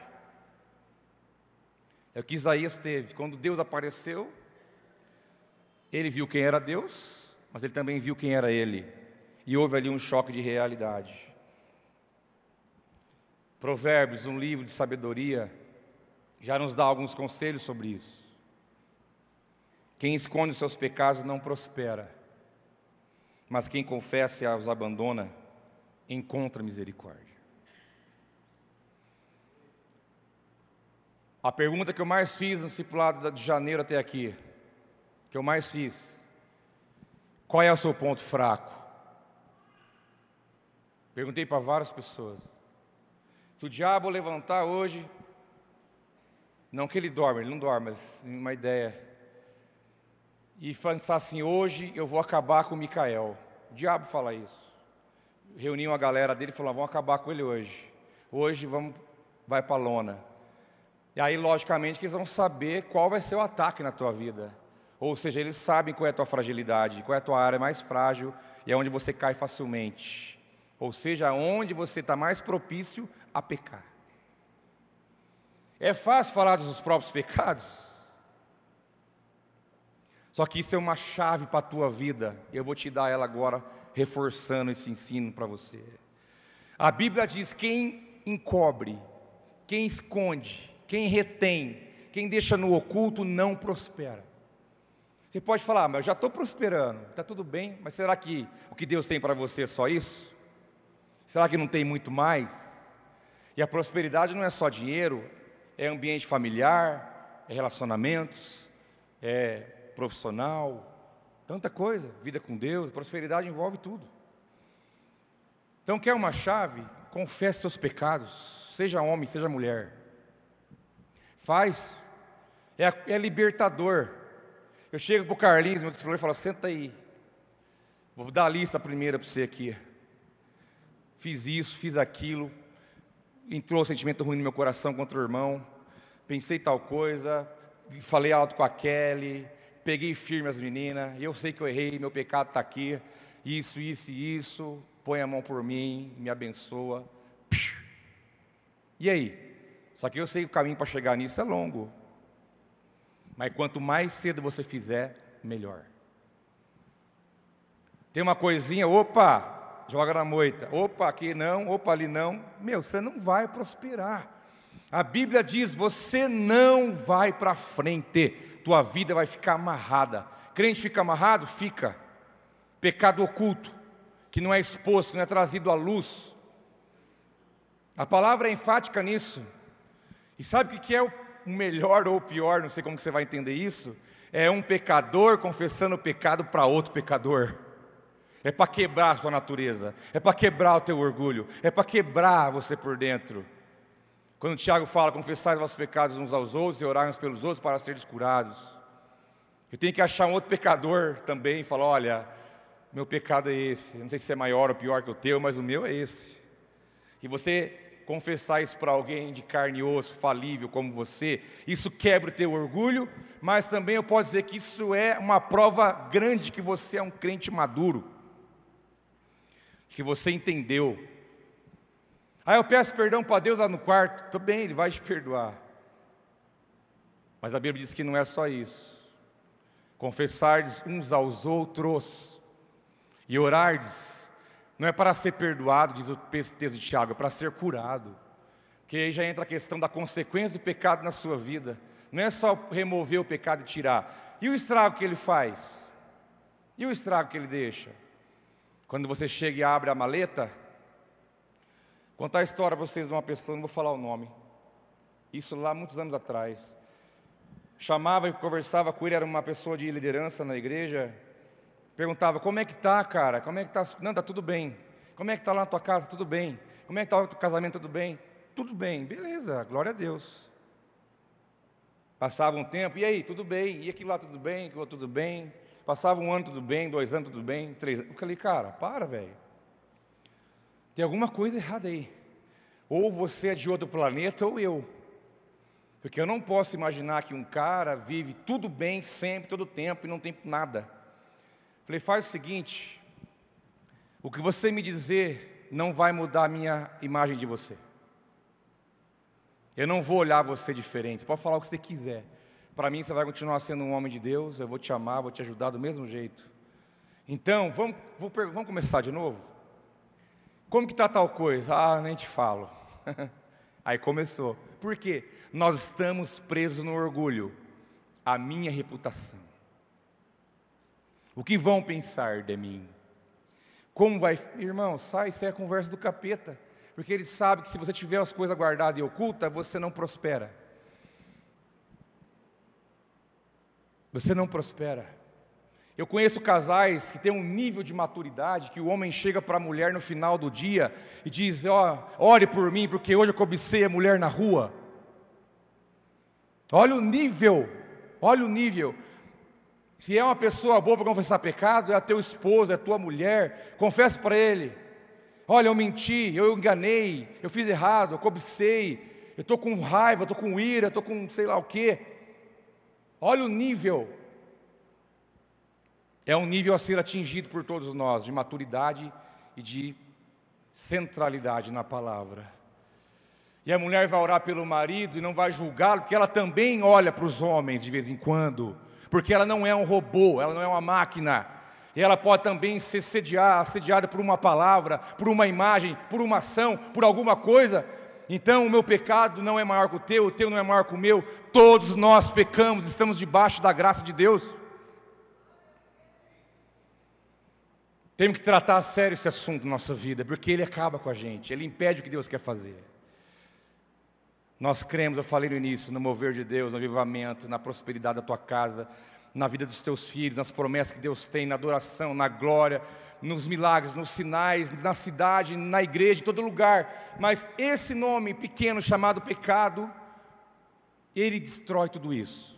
É o que Isaías teve. Quando Deus apareceu, ele viu quem era Deus, mas ele também viu quem era ele. E houve ali um choque de realidade. Provérbios, um livro de sabedoria, já nos dá alguns conselhos sobre isso. Quem esconde os seus pecados não prospera, mas quem confessa e os abandona encontra misericórdia. A pergunta que eu mais fiz no discipulado de janeiro até aqui, que eu mais fiz, qual é o seu ponto fraco? Perguntei para várias pessoas. Se o diabo levantar hoje, não que ele dorme, ele não dorme, mas uma ideia e pensar assim: hoje eu vou acabar com Micael. O diabo fala isso. Reuniu a galera dele e falou: vamos acabar com ele hoje. Hoje vamos, vai para a lona. E aí, logicamente, que eles vão saber qual vai ser o ataque na tua vida. Ou seja, eles sabem qual é a tua fragilidade, qual é a tua área mais frágil e é onde você cai facilmente. Ou seja, onde você está mais propício a pecar. É fácil falar dos próprios pecados? Só que isso é uma chave para a tua vida. Eu vou te dar ela agora, reforçando esse ensino para você. A Bíblia diz: quem encobre, quem esconde, quem retém, quem deixa no oculto não prospera. Você pode falar, mas eu já estou prosperando, está tudo bem, mas será que o que Deus tem para você é só isso? Será que não tem muito mais? E a prosperidade não é só dinheiro, é ambiente familiar, é relacionamentos, é profissional, tanta coisa, vida com Deus, prosperidade envolve tudo. Então, quer uma chave? Confesse seus pecados, seja homem, seja mulher. Faz, é, é libertador. Eu chego para o Carlinhos, meu discipulador, e falo: senta aí, vou dar a lista primeira para você aqui. Fiz isso, fiz aquilo, entrou um sentimento ruim no meu coração contra o irmão, pensei tal coisa, falei alto com a Kelly, peguei firme as meninas, eu sei que eu errei, meu pecado está aqui, isso, isso e isso, põe a mão por mim, me abençoa. E aí? Só que eu sei que o caminho para chegar nisso é longo. Mas quanto mais cedo você fizer, melhor. Tem uma coisinha, opa, joga na moita. Opa, aqui não, opa, ali não. Meu, você não vai prosperar. A Bíblia diz: você não vai para frente, tua vida vai ficar amarrada. Crente fica amarrado? Fica. Pecado oculto, que não é exposto, não é trazido à luz. A palavra é enfática nisso. E sabe o que é o melhor ou o pior? Não sei como você vai entender isso. É um pecador confessando o pecado para outro pecador. É para quebrar a tua natureza, é para quebrar o teu orgulho, é para quebrar você por dentro. Quando Tiago fala, confessar os vossos pecados uns aos outros e orar uns pelos outros para serem curados. Eu tenho que achar um outro pecador também e falar: olha, meu pecado é esse. Não sei se é maior ou pior que o teu, mas o meu é esse. E você confessar isso para alguém de carne e osso, falível como você, isso quebra o teu orgulho, mas também eu posso dizer que isso é uma prova grande de que você é um crente maduro, que você entendeu. Aí eu peço perdão para Deus lá no quarto, tudo bem, Ele vai te perdoar. Mas a Bíblia diz que não é só isso. Confessardes uns aos outros e orardes não é para ser perdoado, diz o texto de Tiago, é para ser curado. Porque aí já entra a questão da consequência do pecado na sua vida. Não é só remover o pecado e tirar. E o estrago que ele faz? E o estrago que ele deixa? Quando você chega e abre a maleta, contar a história para vocês de uma pessoa, não vou falar o nome. Isso lá muitos anos atrás. Chamava e conversava com ele, era uma pessoa de liderança na igreja, Perguntava, como é que tá, cara? Como é que tá? Não, tá tudo bem. Como é que tá lá na tua casa? Tudo bem. Como é que tá o teu casamento? Tudo bem. Tudo bem. Beleza, glória a Deus. Passava um tempo, e aí, tudo bem? E aquilo lá, tudo bem? Aquilo tudo bem? Passava um ano, tudo bem? Dois anos, tudo bem? Três anos. Eu falei, cara, para, velho. Tem alguma coisa errada aí. Ou você é de outro planeta, ou eu. Porque eu não posso imaginar que um cara vive tudo bem sempre, todo tempo, e não tem nada. Falei, faz o seguinte: o que você me dizer não vai mudar a minha imagem de você. Eu não vou olhar você diferente. Você pode falar o que você quiser. Para mim, você vai continuar sendo um homem de Deus. Eu vou te amar, vou te ajudar do mesmo jeito. Então, vamos, vamos começar de novo? Como que está tal coisa? Ah, nem te falo. Aí começou. Por quê? Nós estamos presos no orgulho. A minha reputação. O que vão pensar de mim? Como vai. Irmão, sai, isso é a conversa do capeta. Porque ele sabe que se você tiver as coisas guardadas e ocultas, você não prospera. Você não prospera. Eu conheço casais que têm um nível de maturidade que o homem chega para a mulher no final do dia e diz: Ó, oh, ore por mim, porque hoje eu cobicei a mulher na rua. Olha o nível, olha o nível. Se é uma pessoa boa para confessar pecado, é teu esposo, é tua mulher, confessa para ele. Olha, eu menti, eu enganei, eu fiz errado, eu cobicei, eu estou com raiva, eu estou com ira, eu estou com sei lá o quê. Olha o nível. É um nível a ser atingido por todos nós, de maturidade e de centralidade na palavra. E a mulher vai orar pelo marido e não vai julgá-lo, porque ela também olha para os homens de vez em quando porque ela não é um robô, ela não é uma máquina. E ela pode também ser sediada, assediada por uma palavra, por uma imagem, por uma ação, por alguma coisa. Então o meu pecado não é maior que o teu, o teu não é maior que o meu. Todos nós pecamos, estamos debaixo da graça de Deus. Temos que tratar a sério esse assunto na nossa vida, porque ele acaba com a gente, ele impede o que Deus quer fazer. Nós cremos, eu falei no início, no mover de Deus, no avivamento, na prosperidade da tua casa, na vida dos teus filhos, nas promessas que Deus tem, na adoração, na glória, nos milagres, nos sinais, na cidade, na igreja, em todo lugar. Mas esse nome pequeno chamado pecado, ele destrói tudo isso.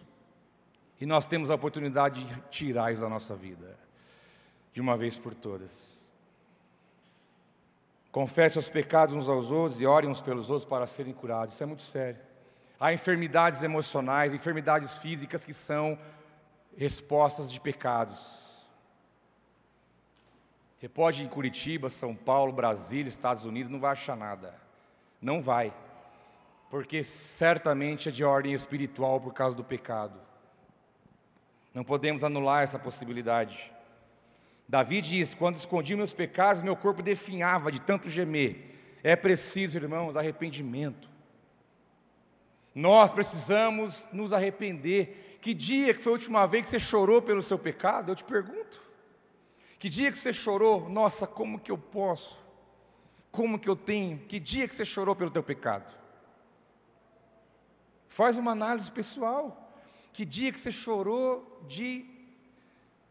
E nós temos a oportunidade de tirar isso da nossa vida de uma vez por todas. Confesse os pecados uns aos outros e orem uns pelos outros para serem curados. Isso é muito sério. Há enfermidades emocionais, enfermidades físicas que são respostas de pecados. Você pode ir em Curitiba, São Paulo, Brasília, Estados Unidos, não vai achar nada. Não vai. Porque certamente é de ordem espiritual por causa do pecado. Não podemos anular essa possibilidade. Davi diz: Quando escondi meus pecados, meu corpo definhava de tanto gemer. É preciso, irmãos, arrependimento. Nós precisamos nos arrepender. Que dia que foi a última vez que você chorou pelo seu pecado? Eu te pergunto. Que dia que você chorou? Nossa, como que eu posso? Como que eu tenho? Que dia que você chorou pelo teu pecado? Faz uma análise pessoal. Que dia que você chorou de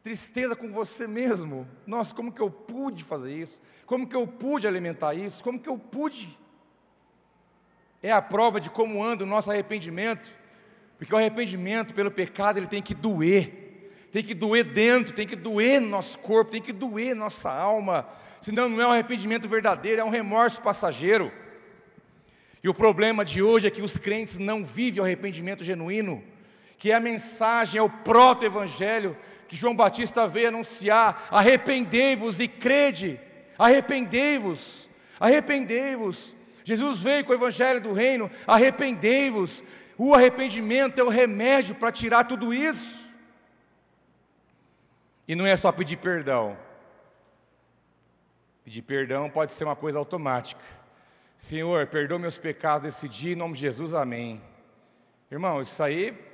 tristeza com você mesmo. Nossa, como que eu pude fazer isso? Como que eu pude alimentar isso? Como que eu pude? É a prova de como anda o nosso arrependimento. Porque o arrependimento pelo pecado, ele tem que doer. Tem que doer dentro, tem que doer no nosso corpo, tem que doer nossa alma. Senão não é um arrependimento verdadeiro, é um remorso passageiro. E o problema de hoje é que os crentes não vivem o arrependimento genuíno que é a mensagem, é o proto-evangelho que João Batista veio anunciar: arrependei-vos e crede, arrependei-vos, arrependei-vos. Jesus veio com o evangelho do reino, arrependei-vos. O arrependimento é o remédio para tirar tudo isso. E não é só pedir perdão. Pedir perdão pode ser uma coisa automática. Senhor, perdoa meus pecados desse dia, em nome de Jesus, amém. Irmão, isso aí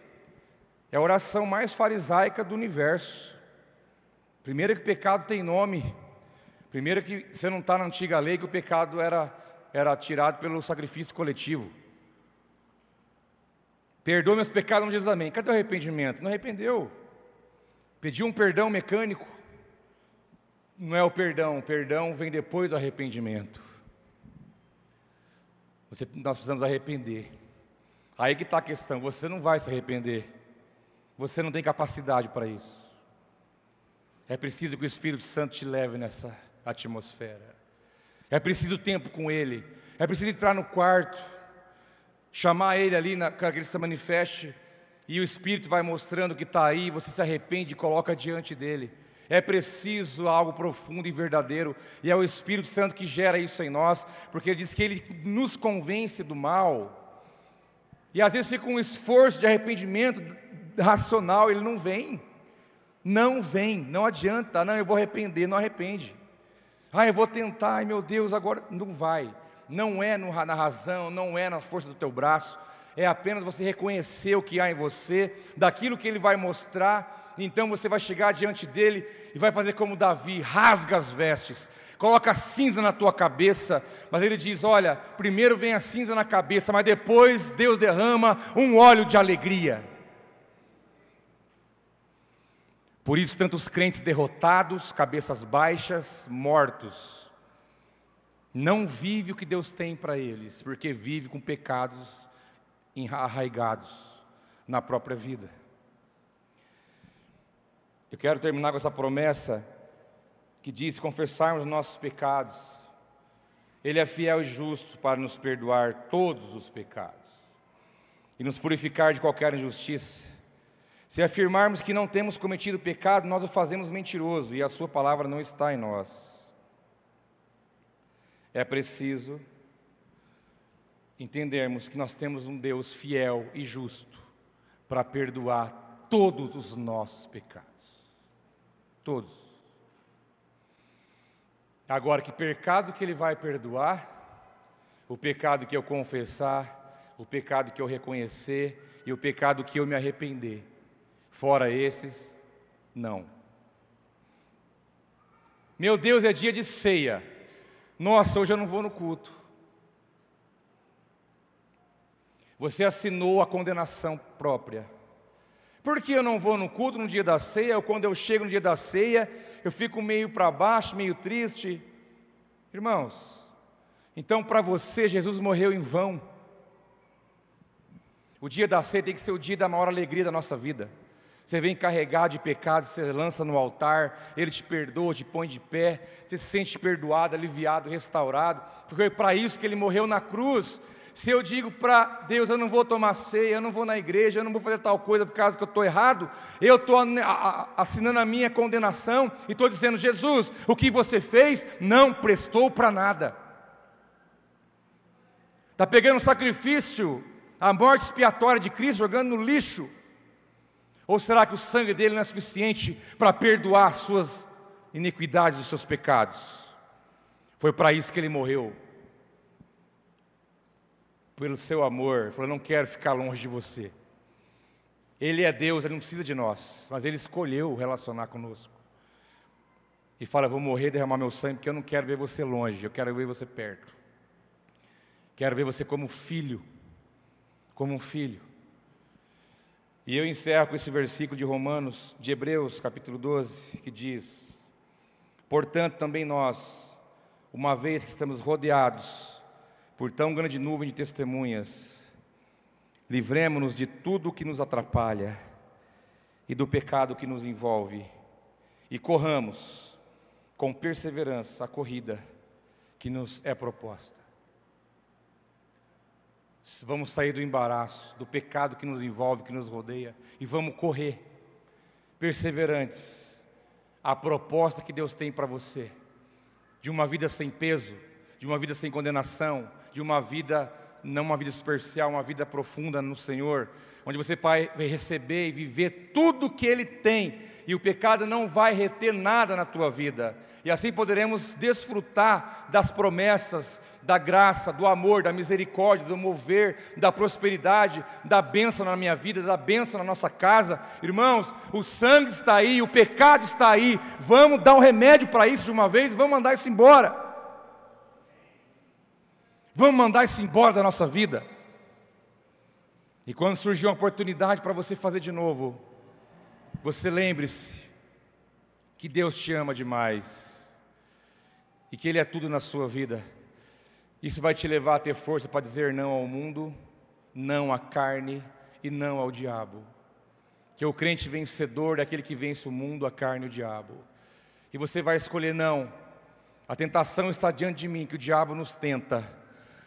é a oração mais farisaica do universo. Primeiro que pecado tem nome. Primeiro que você não está na antiga lei que o pecado era, era tirado pelo sacrifício coletivo. Perdoa meus pecados, não diz amém. Cadê o arrependimento? Não arrependeu. Pediu um perdão mecânico. Não é o perdão, o perdão vem depois do arrependimento. Você, nós precisamos arrepender. Aí que está a questão, você não vai se arrepender. Você não tem capacidade para isso. É preciso que o Espírito Santo te leve nessa atmosfera. É preciso tempo com Ele. É preciso entrar no quarto, chamar Ele ali para que Ele se manifeste. E o Espírito vai mostrando que está aí, você se arrepende e coloca diante dele. É preciso algo profundo e verdadeiro, e é o Espírito Santo que gera isso em nós, porque ele diz que ele nos convence do mal. E às vezes fica um esforço de arrependimento racional, ele não vem. Não vem, não adianta, não, eu vou arrepender, não arrepende. Ah, eu vou tentar, ai meu Deus, agora não vai. Não é na razão, não é na força do teu braço, é apenas você reconhecer o que há em você, daquilo que ele vai mostrar, então você vai chegar diante dele e vai fazer como Davi, rasga as vestes, coloca cinza na tua cabeça, mas ele diz: Olha, primeiro vem a cinza na cabeça, mas depois Deus derrama um óleo de alegria. Por isso, tantos crentes derrotados, cabeças baixas, mortos, não vive o que Deus tem para eles, porque vive com pecados arraigados na própria vida. Eu quero terminar com essa promessa que diz: confessarmos nossos pecados, Ele é fiel e justo para nos perdoar todos os pecados e nos purificar de qualquer injustiça. Se afirmarmos que não temos cometido pecado, nós o fazemos mentiroso e a Sua palavra não está em nós. É preciso entendermos que nós temos um Deus fiel e justo para perdoar todos os nossos pecados. Todos. Agora, que pecado que Ele vai perdoar, o pecado que eu confessar, o pecado que eu reconhecer e o pecado que eu me arrepender. Fora esses, não. Meu Deus, é dia de ceia. Nossa, hoje eu não vou no culto. Você assinou a condenação própria. Por que eu não vou no culto no dia da ceia, ou quando eu chego no dia da ceia, eu fico meio para baixo, meio triste? Irmãos, então para você Jesus morreu em vão. O dia da ceia tem que ser o dia da maior alegria da nossa vida. Você vem carregado de pecados, você lança no altar, Ele te perdoa, te põe de pé, você se sente perdoado, aliviado, restaurado, porque é para isso que Ele morreu na cruz. Se eu digo para Deus, eu não vou tomar ceia, eu não vou na igreja, eu não vou fazer tal coisa por causa que eu estou errado, eu estou assinando a minha condenação e estou dizendo: Jesus, o que você fez não prestou para nada. Está pegando o sacrifício, a morte expiatória de Cristo, jogando no lixo. Ou será que o sangue dele não é suficiente para perdoar as suas iniquidades, os seus pecados? Foi para isso que ele morreu. Pelo seu amor, ele falou: Não quero ficar longe de você. Ele é Deus, ele não precisa de nós, mas ele escolheu relacionar conosco. E fala: Vou morrer, derramar meu sangue, porque eu não quero ver você longe, eu quero ver você perto. Quero ver você como filho, como um filho. E eu encerro com esse versículo de Romanos, de Hebreus, capítulo 12, que diz: Portanto, também nós, uma vez que estamos rodeados por tão grande nuvem de testemunhas, livremos-nos de tudo o que nos atrapalha e do pecado que nos envolve, e corramos com perseverança a corrida que nos é proposta. Vamos sair do embaraço, do pecado que nos envolve, que nos rodeia, e vamos correr, perseverantes, a proposta que Deus tem para você, de uma vida sem peso, de uma vida sem condenação, de uma vida, não uma vida superficial, uma vida profunda no Senhor, onde você vai receber e viver tudo que Ele tem, e o pecado não vai reter nada na tua vida, e assim poderemos desfrutar das promessas, da graça, do amor, da misericórdia, do mover, da prosperidade, da bênção na minha vida, da bênção na nossa casa. Irmãos, o sangue está aí, o pecado está aí. Vamos dar um remédio para isso de uma vez, vamos mandar isso embora. Vamos mandar isso embora da nossa vida. E quando surgir uma oportunidade para você fazer de novo, você lembre-se que Deus te ama demais e que Ele é tudo na sua vida. Isso vai te levar a ter força para dizer não ao mundo, não à carne e não ao diabo. Que o crente vencedor é aquele que vence o mundo, a carne e o diabo. E você vai escolher não. A tentação está diante de mim, que o diabo nos tenta.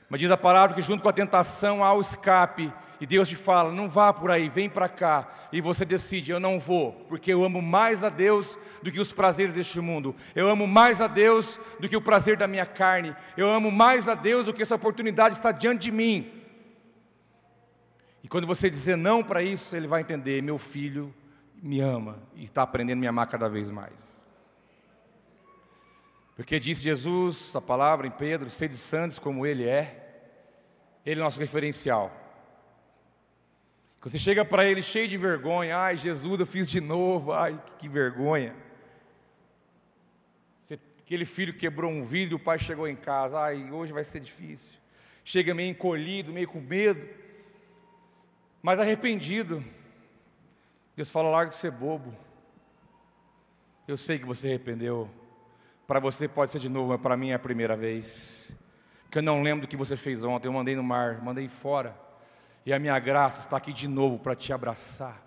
Mas diz a palavra que junto com a tentação há o escape. E Deus te fala: não vá por aí, vem para cá. E você decide: eu não vou, porque eu amo mais a Deus do que os prazeres deste mundo. Eu amo mais a Deus do que o prazer da minha carne. Eu amo mais a Deus do que essa oportunidade está diante de mim. E quando você dizer não para isso, ele vai entender: meu filho me ama e está aprendendo a me amar cada vez mais. Porque disse Jesus, a palavra em Pedro, sede santos como Ele é, Ele é nosso referencial. Quando você chega para Ele cheio de vergonha, ai Jesus, eu fiz de novo, ai que vergonha. Você, aquele filho quebrou um vidro, o pai chegou em casa, ai hoje vai ser difícil. Chega meio encolhido, meio com medo, mas arrependido. Deus fala, larga de ser bobo. Eu sei que você arrependeu. Para você pode ser de novo, mas para mim é a primeira vez. Porque eu não lembro do que você fez ontem. Eu mandei no mar, mandei fora. E a minha graça está aqui de novo para te abraçar.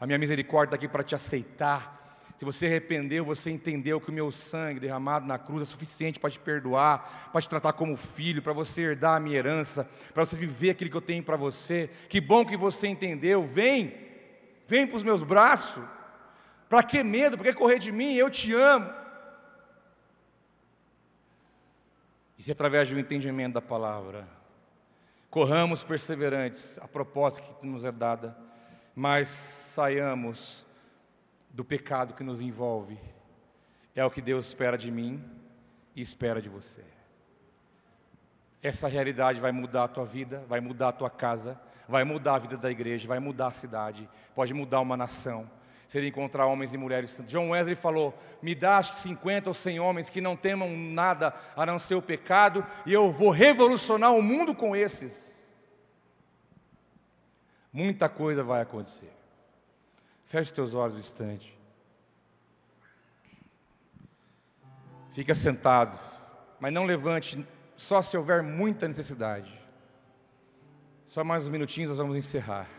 A minha misericórdia está aqui para te aceitar. Se você arrependeu, você entendeu que o meu sangue derramado na cruz é suficiente para te perdoar, para te tratar como filho, para você herdar a minha herança, para você viver aquilo que eu tenho para você. Que bom que você entendeu. Vem, vem para os meus braços. Para que medo? Para que correr de mim? Eu te amo. E se através do entendimento da palavra, corramos perseverantes a proposta que nos é dada, mas saiamos do pecado que nos envolve. É o que Deus espera de mim e espera de você. Essa realidade vai mudar a tua vida, vai mudar a tua casa, vai mudar a vida da igreja, vai mudar a cidade, pode mudar uma nação. Se ele encontrar homens e mulheres. John Wesley falou: Me dá acho que 50 ou 100 homens que não temam nada a não ser o pecado, e eu vou revolucionar o mundo com esses. Muita coisa vai acontecer. Feche teus olhos um instante. Fica sentado, mas não levante só se houver muita necessidade. Só mais uns minutinhos nós vamos encerrar.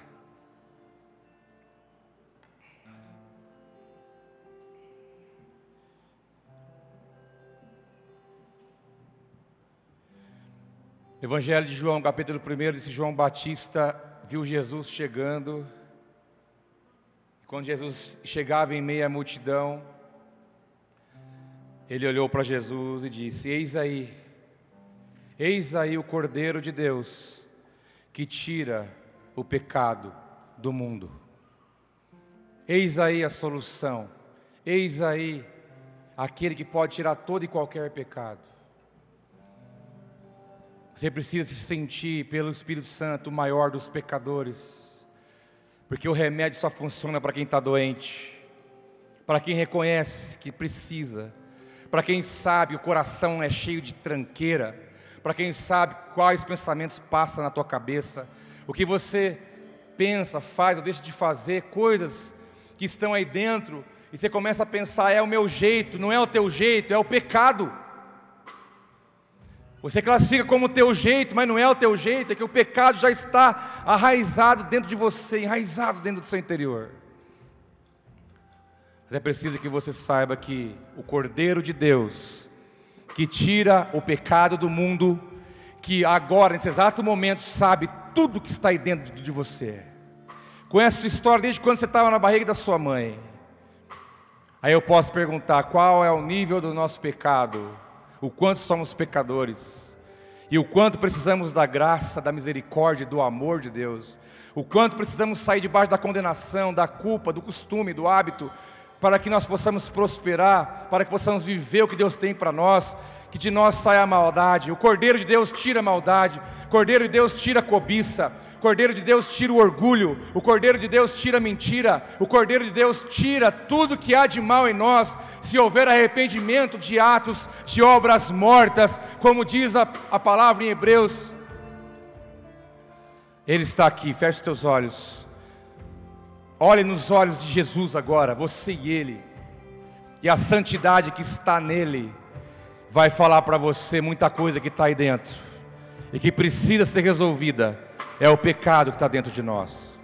Evangelho de João, capítulo 1, disse João Batista viu Jesus chegando. Quando Jesus chegava em meio à multidão, ele olhou para Jesus e disse: Eis aí, eis aí o Cordeiro de Deus que tira o pecado do mundo. Eis aí a solução, eis aí aquele que pode tirar todo e qualquer pecado. Você precisa se sentir pelo Espírito Santo o maior dos pecadores, porque o remédio só funciona para quem está doente, para quem reconhece que precisa para quem sabe o coração é cheio de tranqueira, para quem sabe quais pensamentos passam na tua cabeça, o que você pensa, faz ou deixa de fazer, coisas que estão aí dentro, e você começa a pensar: é o meu jeito, não é o teu jeito, é o pecado. Você classifica como o teu jeito, mas não é o teu jeito, é que o pecado já está arraizado dentro de você, enraizado dentro do seu interior. Mas é preciso que você saiba que o Cordeiro de Deus, que tira o pecado do mundo, que agora, nesse exato momento, sabe tudo que está aí dentro de você, conhece a sua história desde quando você estava na barriga da sua mãe. Aí eu posso perguntar: qual é o nível do nosso pecado? O quanto somos pecadores? E o quanto precisamos da graça, da misericórdia, do amor de Deus? O quanto precisamos sair debaixo da condenação, da culpa, do costume, do hábito, para que nós possamos prosperar, para que possamos viver o que Deus tem para nós, que de nós saia a maldade. O Cordeiro de Deus tira a maldade, o Cordeiro de Deus tira a cobiça, Cordeiro de Deus tira o orgulho, o Cordeiro de Deus tira a mentira, o Cordeiro de Deus tira tudo que há de mal em nós, se houver arrependimento de atos, de obras mortas, como diz a, a palavra em Hebreus. Ele está aqui, feche os teus olhos. Olhe nos olhos de Jesus agora, você e Ele, e a santidade que está nele, vai falar para você muita coisa que está aí dentro, e que precisa ser resolvida, é o pecado que está dentro de nós.